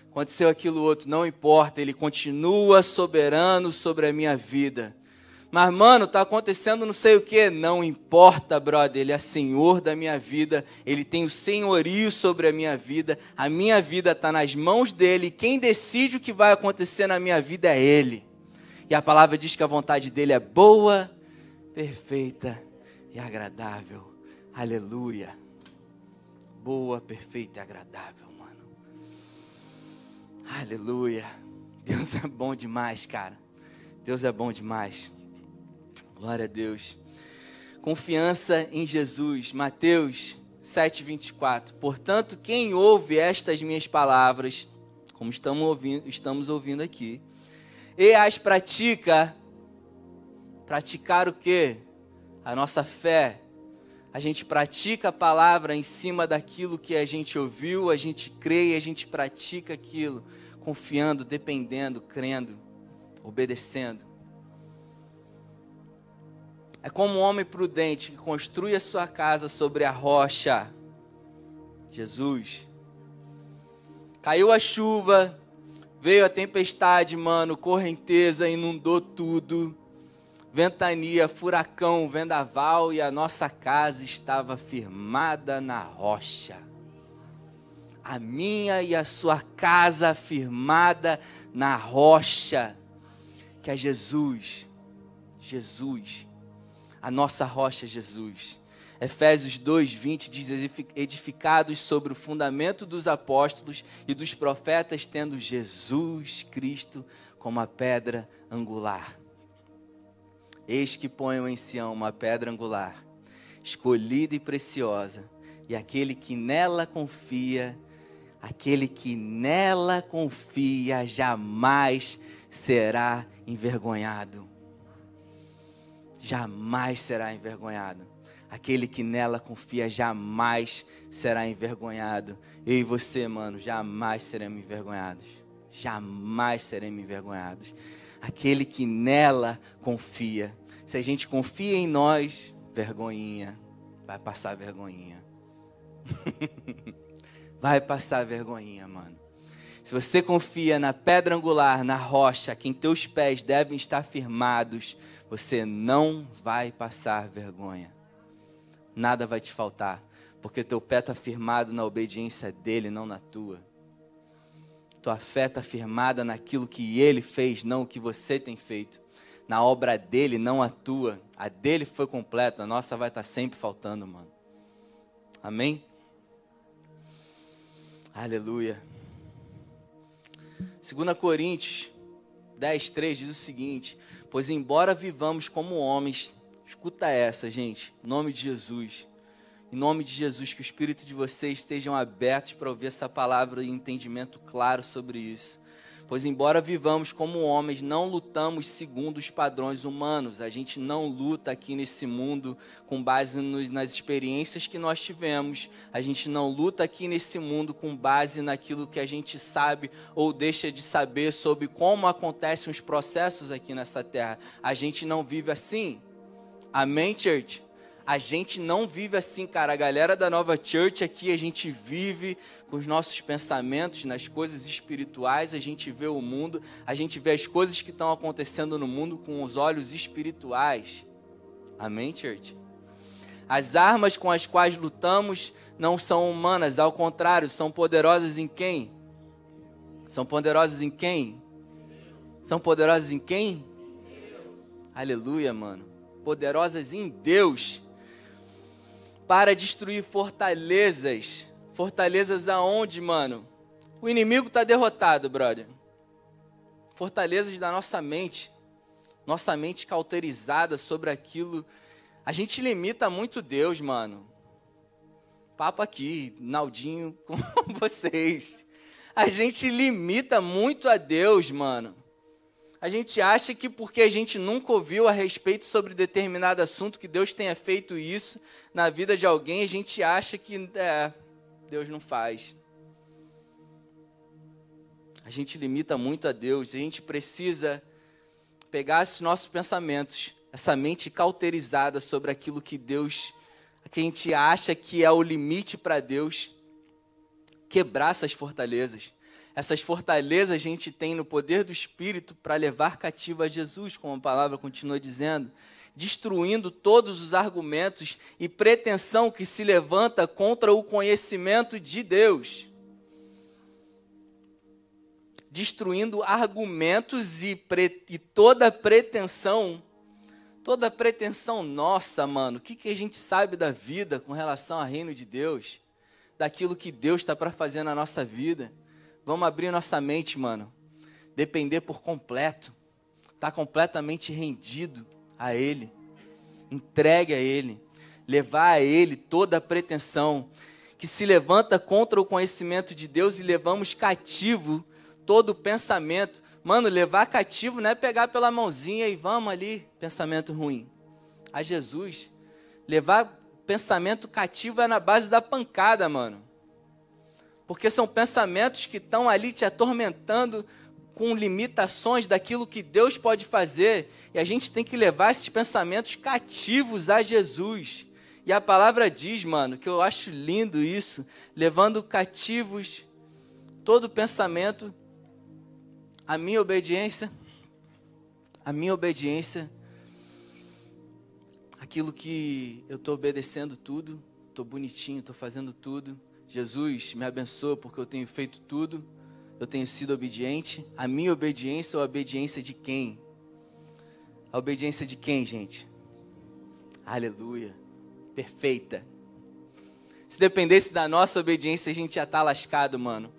Aconteceu aquilo outro, não importa, Ele continua soberano sobre a minha vida. Mas, mano, tá acontecendo não sei o que, não importa, brother. Ele é senhor da minha vida, ele tem o senhorio sobre a minha vida. A minha vida está nas mãos dele. Quem decide o que vai acontecer na minha vida é ele. E a palavra diz que a vontade dele é boa, perfeita e agradável. Aleluia. Boa, perfeita e agradável, mano. Aleluia. Deus é bom demais, cara. Deus é bom demais. Glória a Deus. Confiança em Jesus. Mateus 7:24. Portanto, quem ouve estas minhas palavras, como estamos ouvindo, estamos ouvindo aqui, e as pratica, praticar o quê? A nossa fé a gente pratica a palavra em cima daquilo que a gente ouviu, a gente crê e a gente pratica aquilo, confiando, dependendo, crendo, obedecendo. É como um homem prudente que construi a sua casa sobre a rocha. Jesus. Caiu a chuva, veio a tempestade, mano, correnteza, inundou tudo ventania, furacão, vendaval e a nossa casa estava firmada na rocha. A minha e a sua casa firmada na rocha, que é Jesus. Jesus. A nossa rocha é Jesus. Efésios 2:20 diz: edificados sobre o fundamento dos apóstolos e dos profetas, tendo Jesus Cristo como a pedra angular. Eis que ponho em Sião uma pedra angular, escolhida e preciosa, e aquele que nela confia, aquele que nela confia jamais será envergonhado. Jamais será envergonhado. Aquele que nela confia jamais será envergonhado. Eu e você, mano, jamais seremos envergonhados. Jamais seremos envergonhados. Aquele que nela confia. Se a gente confia em nós, vergonhinha. Vai passar vergonhinha. Vai passar vergonhinha, mano. Se você confia na pedra angular, na rocha, que em teus pés devem estar firmados, você não vai passar vergonha. Nada vai te faltar, porque teu pé está firmado na obediência dele, não na tua. Tua fé está firmada naquilo que ele fez, não o que você tem feito. Na obra dele, não a tua. A dele foi completa, a nossa vai estar tá sempre faltando, mano. Amém? Aleluia. 2 Coríntios 10, 3 diz o seguinte: Pois embora vivamos como homens, escuta essa, gente, em nome de Jesus. Em nome de Jesus, que o espírito de vocês estejam abertos para ouvir essa palavra e entendimento claro sobre isso. Pois, embora vivamos como homens, não lutamos segundo os padrões humanos. A gente não luta aqui nesse mundo com base nos, nas experiências que nós tivemos. A gente não luta aqui nesse mundo com base naquilo que a gente sabe ou deixa de saber sobre como acontecem os processos aqui nessa terra. A gente não vive assim. Amém, church? A gente não vive assim, cara. A galera da nova church aqui, a gente vive com os nossos pensamentos nas coisas espirituais, a gente vê o mundo, a gente vê as coisas que estão acontecendo no mundo com os olhos espirituais. Amém, church? As armas com as quais lutamos não são humanas, ao contrário, são poderosas em quem? São poderosas em quem? São poderosas em quem? Aleluia, mano. Poderosas em Deus para destruir fortalezas. Fortalezas aonde, mano? O inimigo está derrotado, brother. Fortalezas da nossa mente. Nossa mente cauterizada sobre aquilo. A gente limita muito Deus, mano. Papo aqui, Naldinho com vocês. A gente limita muito a Deus, mano. A gente acha que porque a gente nunca ouviu a respeito sobre determinado assunto, que Deus tenha feito isso na vida de alguém, a gente acha que é, Deus não faz. A gente limita muito a Deus, a gente precisa pegar esses nossos pensamentos, essa mente cauterizada sobre aquilo que Deus, que a gente acha que é o limite para Deus, quebrar essas fortalezas essas fortalezas a gente tem no poder do Espírito para levar cativo a Jesus, como a palavra continua dizendo, destruindo todos os argumentos e pretensão que se levanta contra o conhecimento de Deus. Destruindo argumentos e, pre, e toda pretensão, toda pretensão nossa, mano. O que, que a gente sabe da vida com relação ao reino de Deus? Daquilo que Deus está para fazer na nossa vida Vamos abrir nossa mente, mano. Depender por completo. Tá completamente rendido a Ele. Entregue a Ele. Levar a Ele toda a pretensão que se levanta contra o conhecimento de Deus e levamos cativo todo o pensamento. Mano, levar cativo não é pegar pela mãozinha e vamos ali, pensamento ruim. A Jesus. Levar pensamento cativo é na base da pancada, mano porque são pensamentos que estão ali te atormentando com limitações daquilo que Deus pode fazer, e a gente tem que levar esses pensamentos cativos a Jesus. E a palavra diz, mano, que eu acho lindo isso, levando cativos todo pensamento a minha obediência, a minha obediência, aquilo que eu estou obedecendo tudo, estou bonitinho, estou fazendo tudo, Jesus me abençoa porque eu tenho feito tudo, eu tenho sido obediente. A minha obediência é a obediência de quem? A obediência de quem, gente? Aleluia. perfeita. Se dependesse da nossa obediência, a gente já tá lascado, mano.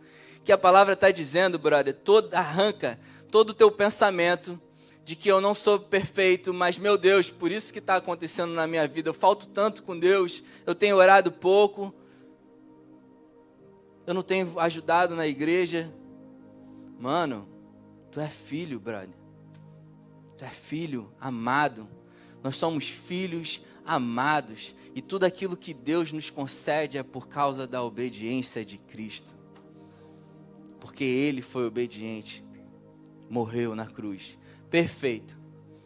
Que a palavra está dizendo, brother, todo, arranca todo o teu pensamento de que eu não sou perfeito, mas meu Deus, por isso que está acontecendo na minha vida. Eu falto tanto com Deus, eu tenho orado pouco, eu não tenho ajudado na igreja. Mano, tu é filho, brother. Tu é filho amado. Nós somos filhos amados. E tudo aquilo que Deus nos concede é por causa da obediência de Cristo. Porque Ele foi obediente, morreu na cruz, perfeito,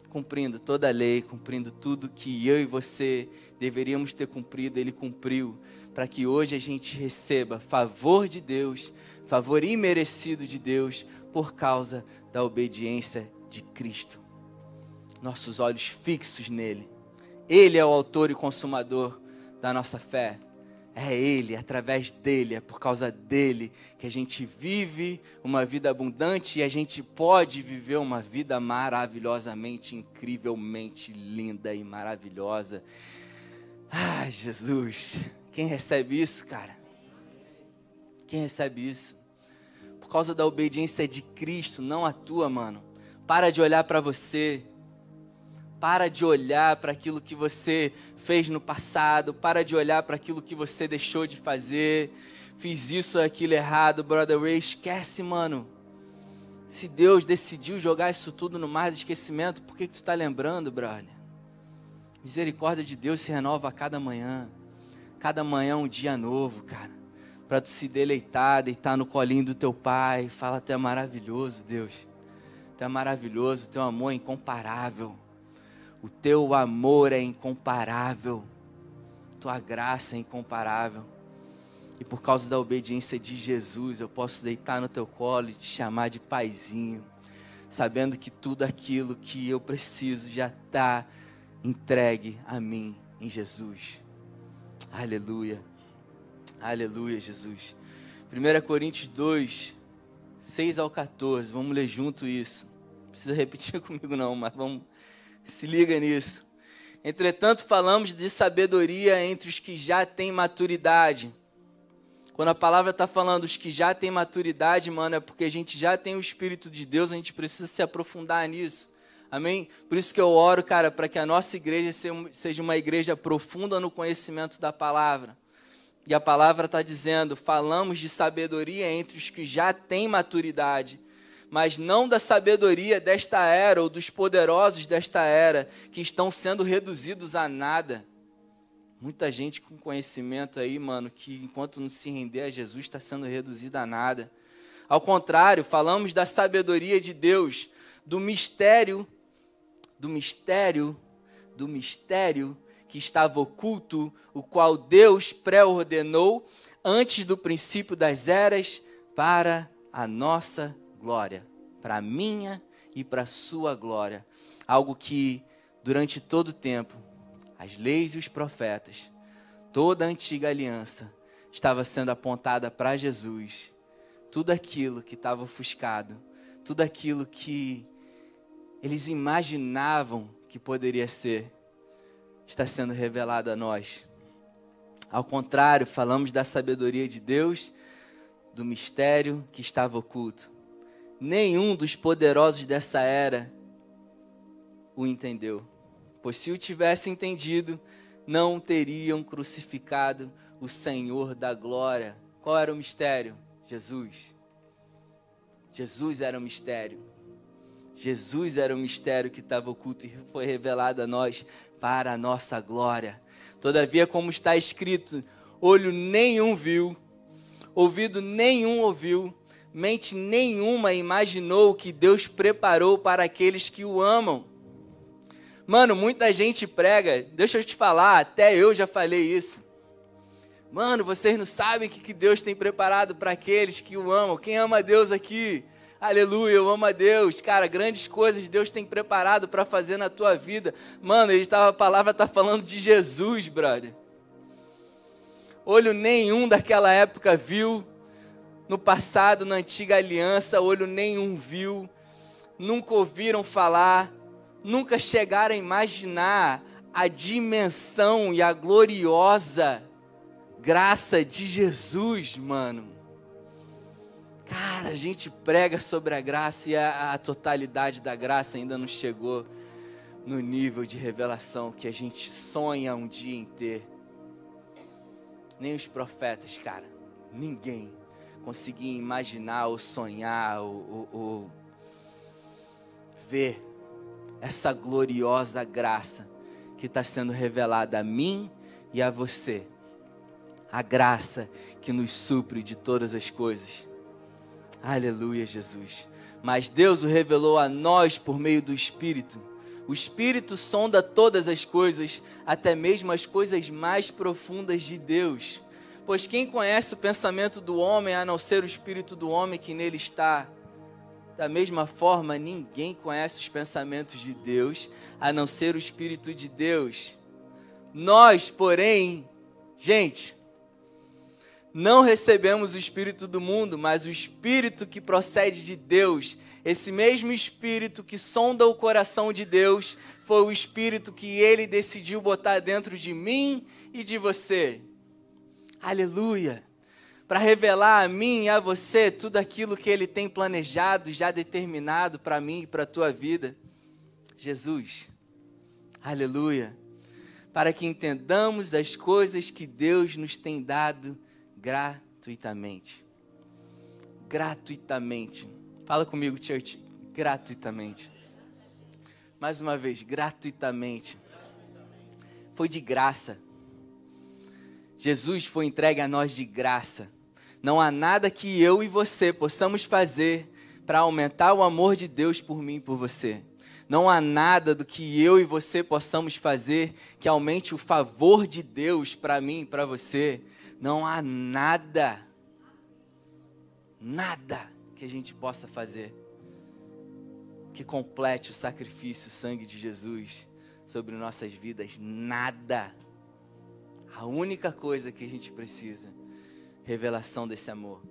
cumprindo toda a lei, cumprindo tudo que eu e você deveríamos ter cumprido, Ele cumpriu, para que hoje a gente receba favor de Deus, favor imerecido de Deus, por causa da obediência de Cristo. Nossos olhos fixos nele. Ele é o autor e consumador da nossa fé. É Ele, através dele, é por causa dele que a gente vive uma vida abundante e a gente pode viver uma vida maravilhosamente, incrivelmente linda e maravilhosa. Ah, Jesus, quem recebe isso, cara? Quem recebe isso? Por causa da obediência de Cristo, não a tua, mano. Para de olhar para você. Para de olhar para aquilo que você fez no passado. Para de olhar para aquilo que você deixou de fazer. Fiz isso, aquilo errado, brother Ray. Esquece, mano. Se Deus decidiu jogar isso tudo no mar de esquecimento, por que, que tu está lembrando, brother? Misericórdia de Deus se renova a cada manhã. Cada manhã um dia novo, cara. Para tu se deleitar, deitar no colinho do teu pai. Fala, tu é maravilhoso, Deus. Tu é maravilhoso, teu amor é incomparável. O teu amor é incomparável. Tua graça é incomparável. E por causa da obediência de Jesus, eu posso deitar no teu colo e te chamar de paizinho, sabendo que tudo aquilo que eu preciso já está entregue a mim em Jesus. Aleluia. Aleluia, Jesus. 1 Coríntios 2, 6 ao 14. Vamos ler junto isso. Não precisa repetir comigo, não, mas vamos se liga nisso. Entretanto, falamos de sabedoria entre os que já têm maturidade. Quando a palavra está falando os que já têm maturidade, mano, é porque a gente já tem o Espírito de Deus, a gente precisa se aprofundar nisso. Amém? Por isso que eu oro, cara, para que a nossa igreja seja uma igreja profunda no conhecimento da palavra. E a palavra está dizendo: falamos de sabedoria entre os que já têm maturidade mas não da sabedoria desta era ou dos poderosos desta era, que estão sendo reduzidos a nada. Muita gente com conhecimento aí, mano, que enquanto não se render a Jesus está sendo reduzida a nada. Ao contrário, falamos da sabedoria de Deus, do mistério, do mistério, do mistério que estava oculto, o qual Deus pré-ordenou antes do princípio das eras para a nossa glória, para a minha e para a sua glória. Algo que durante todo o tempo, as leis e os profetas, toda a antiga aliança estava sendo apontada para Jesus. Tudo aquilo que estava ofuscado, tudo aquilo que eles imaginavam que poderia ser, está sendo revelado a nós. Ao contrário, falamos da sabedoria de Deus, do mistério que estava oculto nenhum dos poderosos dessa era o entendeu. Pois se o tivesse entendido, não teriam crucificado o Senhor da glória. Qual era o mistério? Jesus. Jesus era o mistério. Jesus era o mistério que estava oculto e foi revelado a nós para a nossa glória. Todavia, como está escrito, olho nenhum viu, ouvido nenhum ouviu, mente nenhuma imaginou que Deus preparou para aqueles que o amam. Mano, muita gente prega, deixa eu te falar, até eu já falei isso. Mano, vocês não sabem o que Deus tem preparado para aqueles que o amam. Quem ama Deus aqui? Aleluia, eu amo a Deus. Cara, grandes coisas Deus tem preparado para fazer na tua vida. Mano, ele tava, a palavra está falando de Jesus, brother. Olho nenhum daquela época viu, no passado, na antiga aliança, olho nenhum viu, nunca ouviram falar, nunca chegaram a imaginar a dimensão e a gloriosa graça de Jesus, mano. Cara, a gente prega sobre a graça e a, a, totalidade da graça ainda não chegou no nível de revelação que a gente sonha um dia em ter. Nem os profetas, cara, ninguém conseguia imaginar ou sonhar ou, ou, ou ver essa gloriosa graça que está sendo revelada a mim e a você. A graça que nos supre de todas as coisas. Aleluia, Jesus. Mas Deus o revelou a nós por meio do Espírito. O Espírito sonda todas as coisas, até mesmo as coisas mais profundas de Deus. Pois quem conhece o pensamento do homem a não ser o Espírito do homem que nele está? Da mesma forma, ninguém conhece os pensamentos de Deus a não ser o Espírito de Deus. Nós, porém, gente, não recebemos o Espírito do mundo, mas o Espírito que procede de Deus. Esse mesmo Espírito que sonda o coração de Deus foi o Espírito que ele decidiu botar dentro de mim e de você. Aleluia! Para revelar a mim e a você tudo aquilo que ele tem planejado, já determinado para mim e para a tua vida. Jesus. Aleluia! Para que entendamos as coisas que Deus nos tem dado gratuitamente. Gratuitamente. Fala comigo, church. Gratuitamente. Mais uma vez, gratuitamente. Foi de graça. Jesus foi entregue a nós de graça. Não há nada que eu e você possamos fazer para aumentar o amor de Deus por mim e por você. Não há nada do que eu e você possamos fazer que aumente o favor de Deus para mim e para você. Não há nada, nada que a gente possa fazer que complete o sacrifício, o sangue de Jesus sobre nossas vidas. Nada. A única coisa que a gente precisa, revelação desse amor,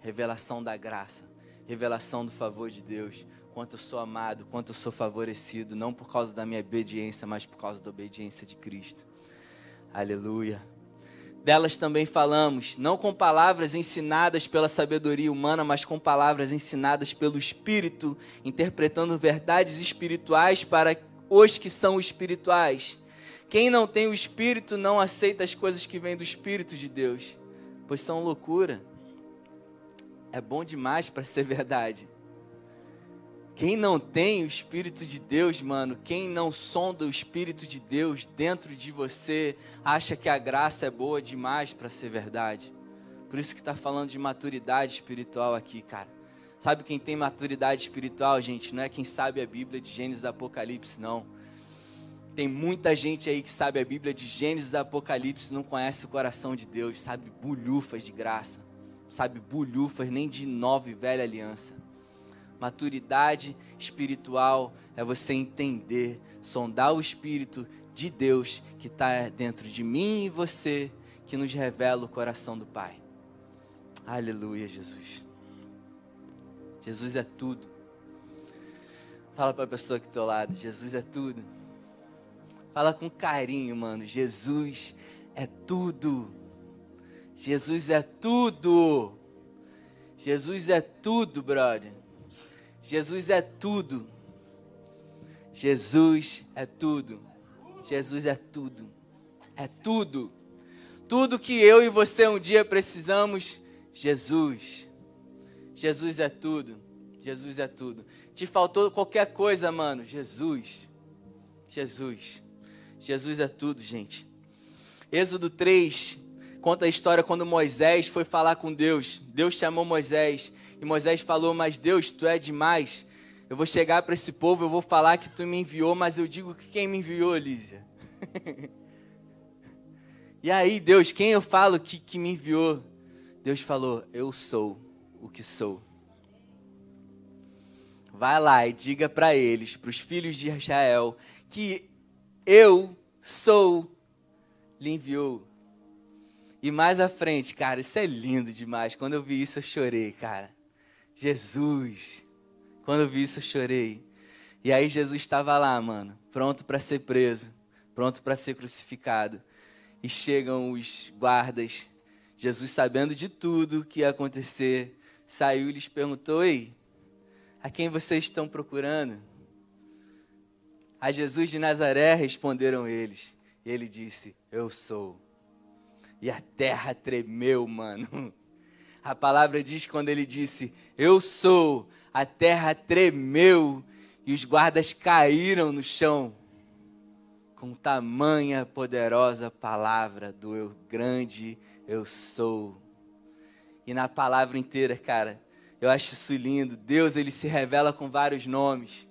revelação da graça, revelação do favor de Deus, quanto eu sou amado, quanto eu sou favorecido, não por causa da minha obediência, mas por causa da obediência de Cristo. Aleluia. Delas também falamos, não com palavras ensinadas pela sabedoria humana, mas com palavras ensinadas pelo Espírito, interpretando verdades espirituais para os que são espirituais. Quem não tem o Espírito não aceita as coisas que vêm do Espírito de Deus, pois são loucura. É bom demais para ser verdade. Quem não tem o Espírito de Deus, mano, quem não sonda o Espírito de Deus dentro de você, acha que a graça é boa demais para ser verdade. Por isso que está falando de maturidade espiritual aqui, cara. Sabe quem tem maturidade espiritual, gente? Não é quem sabe a Bíblia de Gênesis e Apocalipse, não. Tem muita gente aí que sabe a Bíblia de Gênesis e Apocalipse não conhece o coração de Deus, sabe bulhufas de graça, sabe bulhufas nem de nova e velha aliança. Maturidade espiritual é você entender, sondar o Espírito de Deus que está dentro de mim e você, que nos revela o coração do Pai. Aleluia, Jesus. Jesus é tudo. Fala para a pessoa que está ao lado: Jesus é tudo. Fala com carinho, mano. Jesus é tudo. Jesus é tudo. Jesus é tudo, brother. Jesus é tudo. Jesus é tudo. Jesus é tudo. É tudo. Tudo que eu e você um dia precisamos, Jesus. Jesus é tudo. Jesus é tudo. Te faltou qualquer coisa, mano. Jesus. Jesus. Jesus é tudo, gente. Êxodo 3 conta a história quando Moisés foi falar com Deus. Deus chamou Moisés e Moisés falou: Mas Deus, tu é demais. Eu vou chegar para esse povo, eu vou falar que tu me enviou, mas eu digo que quem me enviou, Lízia? e aí, Deus, quem eu falo que, que me enviou? Deus falou: Eu sou o que sou. Vai lá e diga para eles, para os filhos de Israel, que eu sou, lhe enviou. E mais à frente, cara, isso é lindo demais. Quando eu vi isso, eu chorei, cara. Jesus. Quando eu vi isso, eu chorei. E aí Jesus estava lá, mano, pronto para ser preso, pronto para ser crucificado. E chegam os guardas. Jesus, sabendo de tudo que ia acontecer, saiu e lhes perguntou: Ei, a quem vocês estão procurando? A Jesus de Nazaré responderam eles. E ele disse: Eu sou. E a terra tremeu, mano. A palavra diz quando ele disse: Eu sou, a terra tremeu e os guardas caíram no chão. Com tamanha poderosa palavra do eu grande eu sou. E na palavra inteira, cara, eu acho isso lindo. Deus, ele se revela com vários nomes.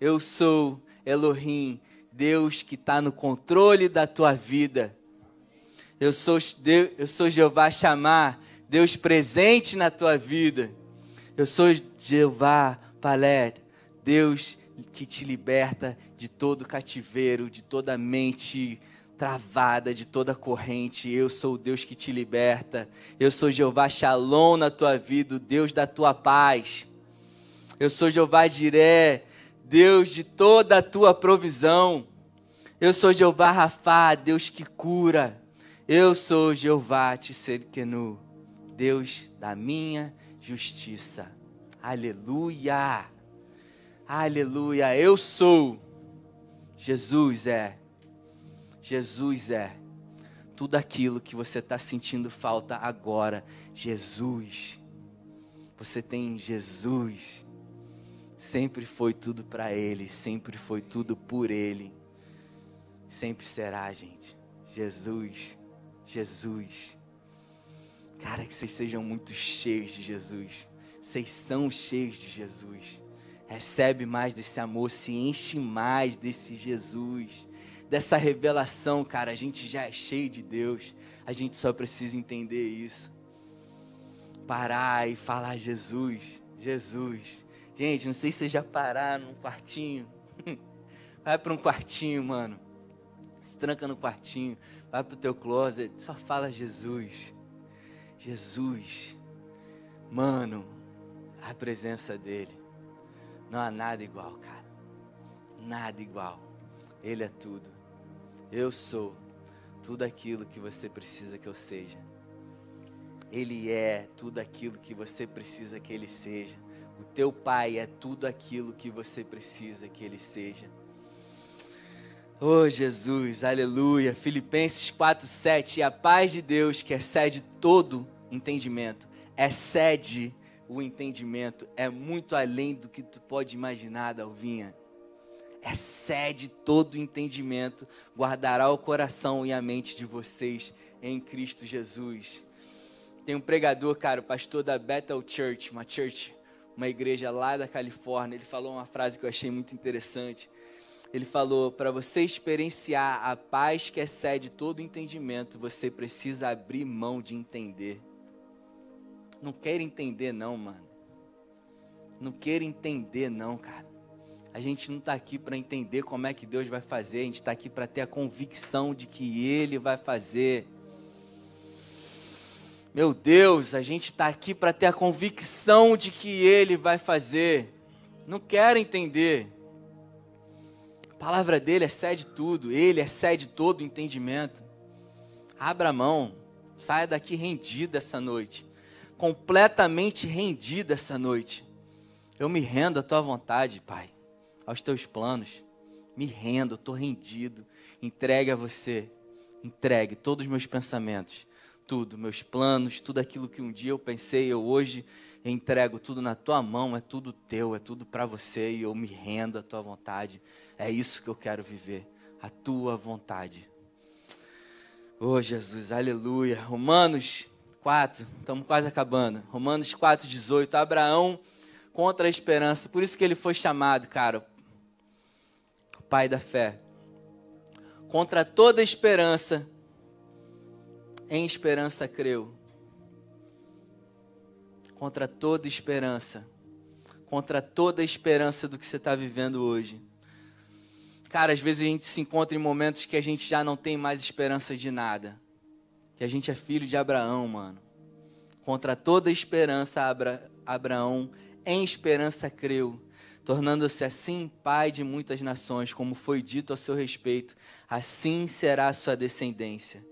Eu sou Elohim, Deus que está no controle da tua vida. Eu sou, eu sou Jeová chamar, Deus presente na tua vida. Eu sou Jeová Paler, Deus que te liberta de todo cativeiro, de toda mente travada, de toda corrente. Eu sou o Deus que te liberta. Eu sou Jeová Shalom na tua vida, o Deus da tua paz. Eu sou Jeová Jiré, Deus de toda a tua provisão. Eu sou Jeová Rafá, Deus que cura. Eu sou Jeová Tserkenu, Deus da minha justiça. Aleluia. Aleluia. Eu sou. Jesus é. Jesus é. Tudo aquilo que você está sentindo falta agora. Jesus. Você tem Jesus. Sempre foi tudo para Ele. Sempre foi tudo por Ele. Sempre será, gente. Jesus. Jesus. Cara, que vocês sejam muito cheios de Jesus. Vocês são cheios de Jesus. Recebe mais desse amor, se enche mais desse Jesus, dessa revelação, cara. A gente já é cheio de Deus. A gente só precisa entender isso. Parar e falar Jesus, Jesus. Gente, não sei se vocês já pararam num quartinho. Vai para um quartinho, mano. Se tranca no quartinho vai para o teu closet, só fala Jesus. Jesus. Mano, a presença dele. Não há nada igual, cara. Nada igual. Ele é tudo. Eu sou tudo aquilo que você precisa que eu seja. Ele é tudo aquilo que você precisa que ele seja. O teu pai é tudo aquilo que você precisa que ele seja. Oh Jesus, aleluia. Filipenses 4:7, a paz de Deus que excede todo entendimento, excede o entendimento, é muito além do que tu pode imaginar, Dalvinha. Excede todo entendimento, guardará o coração e a mente de vocês em Cristo Jesus. Tem um pregador, cara, o pastor da Bethel Church, uma church, uma igreja lá da Califórnia. Ele falou uma frase que eu achei muito interessante ele falou: para você experienciar a paz que excede todo entendimento, você precisa abrir mão de entender. Não quero entender, não, mano. Não quero entender, não, cara. A gente não está aqui para entender como é que Deus vai fazer, a gente está aqui para ter a convicção de que Ele vai fazer. Meu Deus, a gente está aqui para ter a convicção de que Ele vai fazer. Não quero entender. A palavra dele excede tudo, ele excede todo o entendimento. Abra a mão, saia daqui rendido essa noite, completamente rendido essa noite. Eu me rendo à tua vontade, Pai, aos teus planos. Me rendo, estou rendido. Entregue a você, entregue todos os meus pensamentos, tudo, meus planos, tudo aquilo que um dia eu pensei, eu hoje entrego tudo na tua mão, é tudo teu, é tudo para você e eu me rendo à tua vontade. É isso que eu quero viver, a tua vontade. Oh Jesus, aleluia. Romanos 4, estamos quase acabando. Romanos 4, 18. Abraão contra a esperança. Por isso que ele foi chamado, cara, pai da fé. Contra toda esperança, em esperança creu. Contra toda esperança. Contra toda esperança do que você está vivendo hoje. Cara, às vezes a gente se encontra em momentos que a gente já não tem mais esperança de nada. Que a gente é filho de Abraão, mano. Contra toda esperança, Abra, Abraão, em esperança creu. tornando-se assim pai de muitas nações, como foi dito a seu respeito, assim será a sua descendência.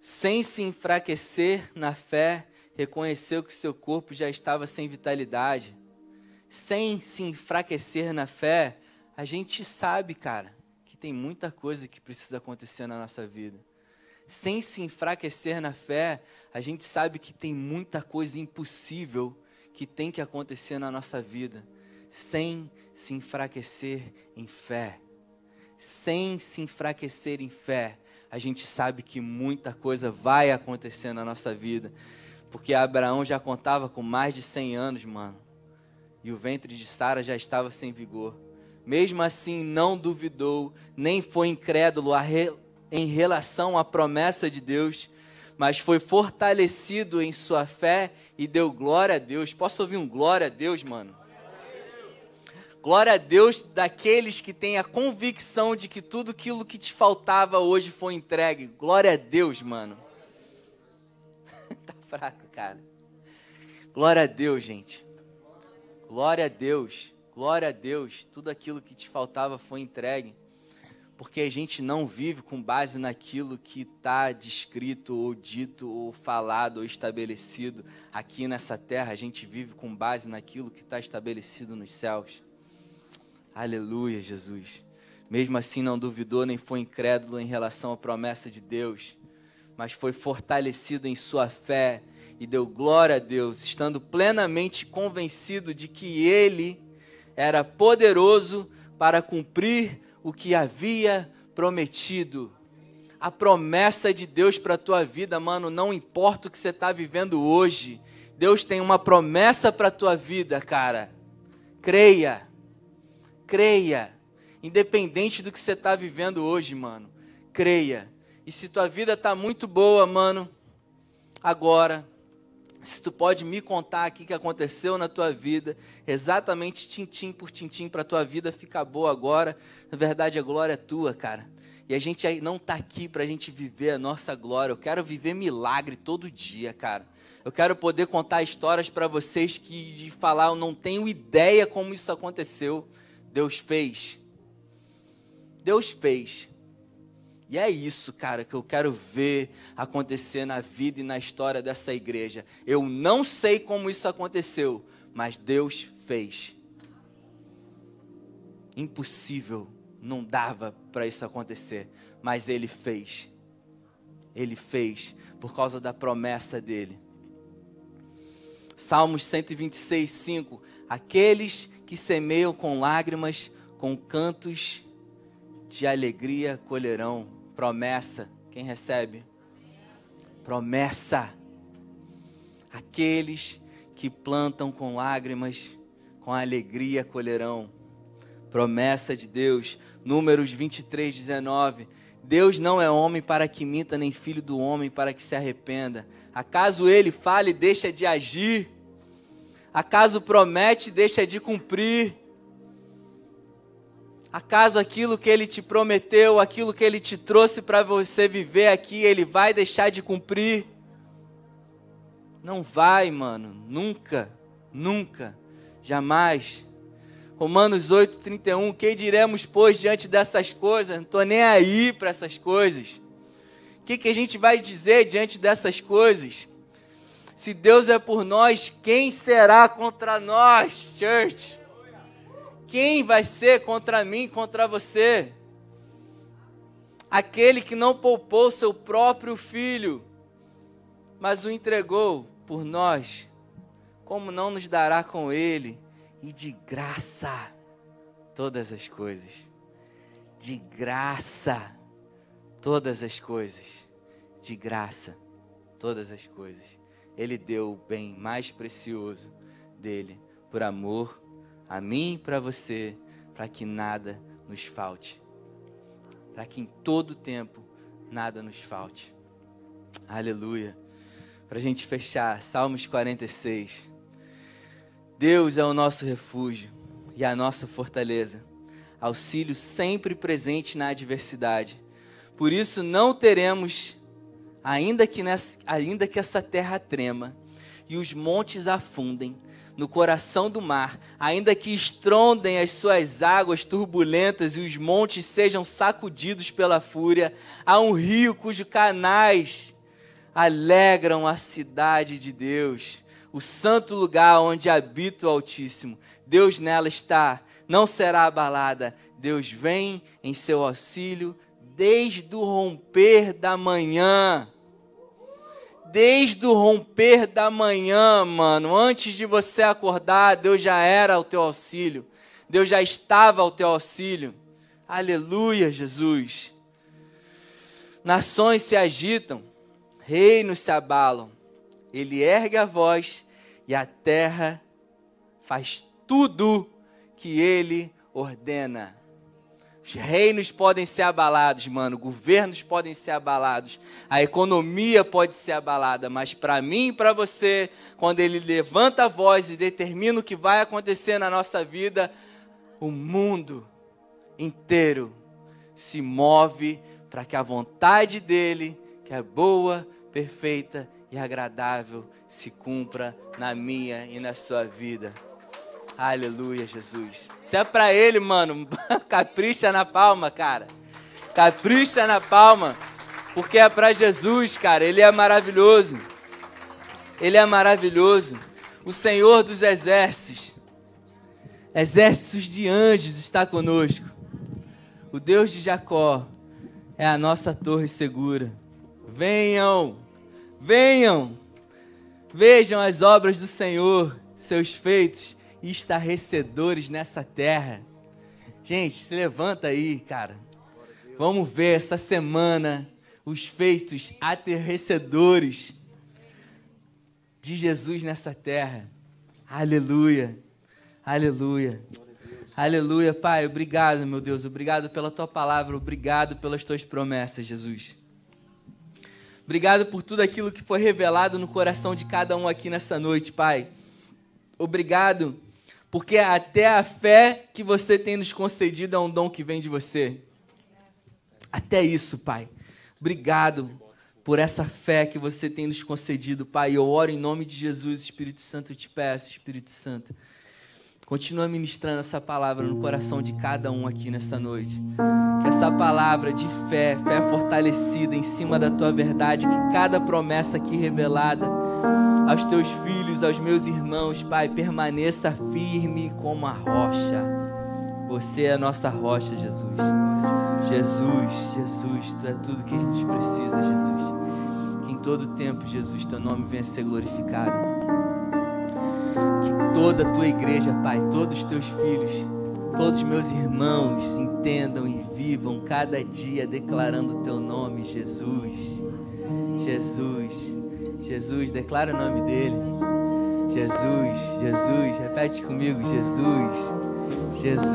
Sem se enfraquecer na fé, reconheceu que seu corpo já estava sem vitalidade. Sem se enfraquecer na fé, a gente sabe, cara, que tem muita coisa que precisa acontecer na nossa vida. Sem se enfraquecer na fé, a gente sabe que tem muita coisa impossível que tem que acontecer na nossa vida. Sem se enfraquecer em fé. Sem se enfraquecer em fé, a gente sabe que muita coisa vai acontecer na nossa vida. Porque Abraão já contava com mais de 100 anos, mano. E o ventre de Sara já estava sem vigor. Mesmo assim, não duvidou, nem foi incrédulo em relação à promessa de Deus, mas foi fortalecido em sua fé e deu glória a Deus. Posso ouvir um glória a Deus, mano? Glória a Deus daqueles que têm a convicção de que tudo aquilo que te faltava hoje foi entregue. Glória a Deus, mano. tá fraco, cara. Glória a Deus, gente. Glória a Deus. Glória a Deus. Tudo aquilo que te faltava foi entregue. Porque a gente não vive com base naquilo que está descrito, ou dito, ou falado, ou estabelecido aqui nessa terra. A gente vive com base naquilo que está estabelecido nos céus. Aleluia, Jesus. Mesmo assim, não duvidou nem foi incrédulo em relação à promessa de Deus, mas foi fortalecido em sua fé e deu glória a Deus, estando plenamente convencido de que Ele era poderoso para cumprir o que havia prometido. A promessa de Deus para a tua vida, mano, não importa o que você está vivendo hoje, Deus tem uma promessa para a tua vida, cara. Creia creia. Independente do que você está vivendo hoje, mano. Creia. E se tua vida está muito boa, mano, agora, se tu pode me contar aqui o que aconteceu na tua vida, exatamente tintim por tintim para tua vida ficar boa agora, na verdade a glória é tua, cara. E a gente não está aqui para a gente viver a nossa glória. Eu quero viver milagre todo dia, cara. Eu quero poder contar histórias para vocês que de falar eu não tenho ideia como isso aconteceu. Deus fez. Deus fez. E é isso, cara, que eu quero ver acontecer na vida e na história dessa igreja. Eu não sei como isso aconteceu, mas Deus fez. Impossível, não dava para isso acontecer, mas Ele fez. Ele fez por causa da promessa dele. Salmos 126, 5. Aqueles que semeiam com lágrimas, com cantos de alegria colherão. Promessa. Quem recebe? Promessa. Aqueles que plantam com lágrimas, com alegria colherão. Promessa de Deus. Números 23, 19. Deus não é homem para que minta, nem filho do homem para que se arrependa. Acaso ele fale e deixa de agir? Acaso promete e deixa de cumprir? Acaso aquilo que ele te prometeu, aquilo que ele te trouxe para você viver aqui, ele vai deixar de cumprir? Não vai, mano, nunca, nunca, jamais. Romanos 8:31, que diremos pois diante dessas coisas? Não estou nem aí para essas coisas. O que, que a gente vai dizer diante dessas coisas? Se Deus é por nós, quem será contra nós, church? Quem vai ser contra mim, contra você? Aquele que não poupou seu próprio filho, mas o entregou por nós, como não nos dará com ele e de graça todas as coisas? De graça todas as coisas. De graça todas as coisas. Ele deu o bem mais precioso dele por amor a mim e para você, para que nada nos falte. Para que em todo tempo nada nos falte. Aleluia. Para a gente fechar, Salmos 46. Deus é o nosso refúgio e a nossa fortaleza, auxílio sempre presente na adversidade. Por isso não teremos ainda que, nessa, ainda que essa terra trema e os montes afundem, no coração do mar, ainda que estrondem as suas águas turbulentas e os montes sejam sacudidos pela fúria, há um rio cujos canais alegram a cidade de Deus, o santo lugar onde habita o Altíssimo. Deus nela está, não será abalada. Deus vem em seu auxílio desde o romper da manhã desde o romper da manhã, mano, antes de você acordar, Deus já era o teu auxílio. Deus já estava ao teu auxílio. Aleluia, Jesus. Nações se agitam, reinos se abalam. Ele ergue a voz e a terra faz tudo que ele ordena. Os reinos podem ser abalados, mano. Governos podem ser abalados. A economia pode ser abalada. Mas para mim e para você, quando ele levanta a voz e determina o que vai acontecer na nossa vida, o mundo inteiro se move para que a vontade dele, que é boa, perfeita e agradável, se cumpra na minha e na sua vida. Aleluia, Jesus. Se é pra ele, mano, capricha na palma, cara. Capricha na palma. Porque é pra Jesus, cara. Ele é maravilhoso. Ele é maravilhoso. O Senhor dos exércitos. Exércitos de anjos está conosco. O Deus de Jacó é a nossa torre segura. Venham, venham, vejam as obras do Senhor, seus feitos estarrecedores nessa terra. Gente, se levanta aí, cara. Vamos ver essa semana os feitos aterrecedores de Jesus nessa terra. Aleluia. Aleluia. Aleluia, Pai. Obrigado, meu Deus. Obrigado pela tua palavra. Obrigado pelas tuas promessas, Jesus. Obrigado por tudo aquilo que foi revelado no coração de cada um aqui nessa noite, Pai. Obrigado porque até a fé que você tem nos concedido é um dom que vem de você. Até isso, Pai. Obrigado por essa fé que você tem nos concedido, Pai. Eu oro em nome de Jesus, Espírito Santo, eu te peço, Espírito Santo. Continua ministrando essa palavra no coração de cada um aqui nessa noite. Que essa palavra de fé, fé fortalecida em cima da tua verdade, que cada promessa aqui revelada aos teus filhos, aos meus irmãos, Pai, permaneça firme como a rocha. Você é a nossa rocha, Jesus. Jesus, Jesus, Tu é tudo que a gente precisa, Jesus. Que em todo tempo, Jesus, Teu nome venha ser glorificado. Toda a Tua igreja, Pai, todos os Teus filhos, todos os meus irmãos entendam e vivam cada dia declarando o Teu nome, Jesus. Jesus. Jesus, declara o nome dele. Jesus, Jesus, repete comigo, Jesus, Jesus.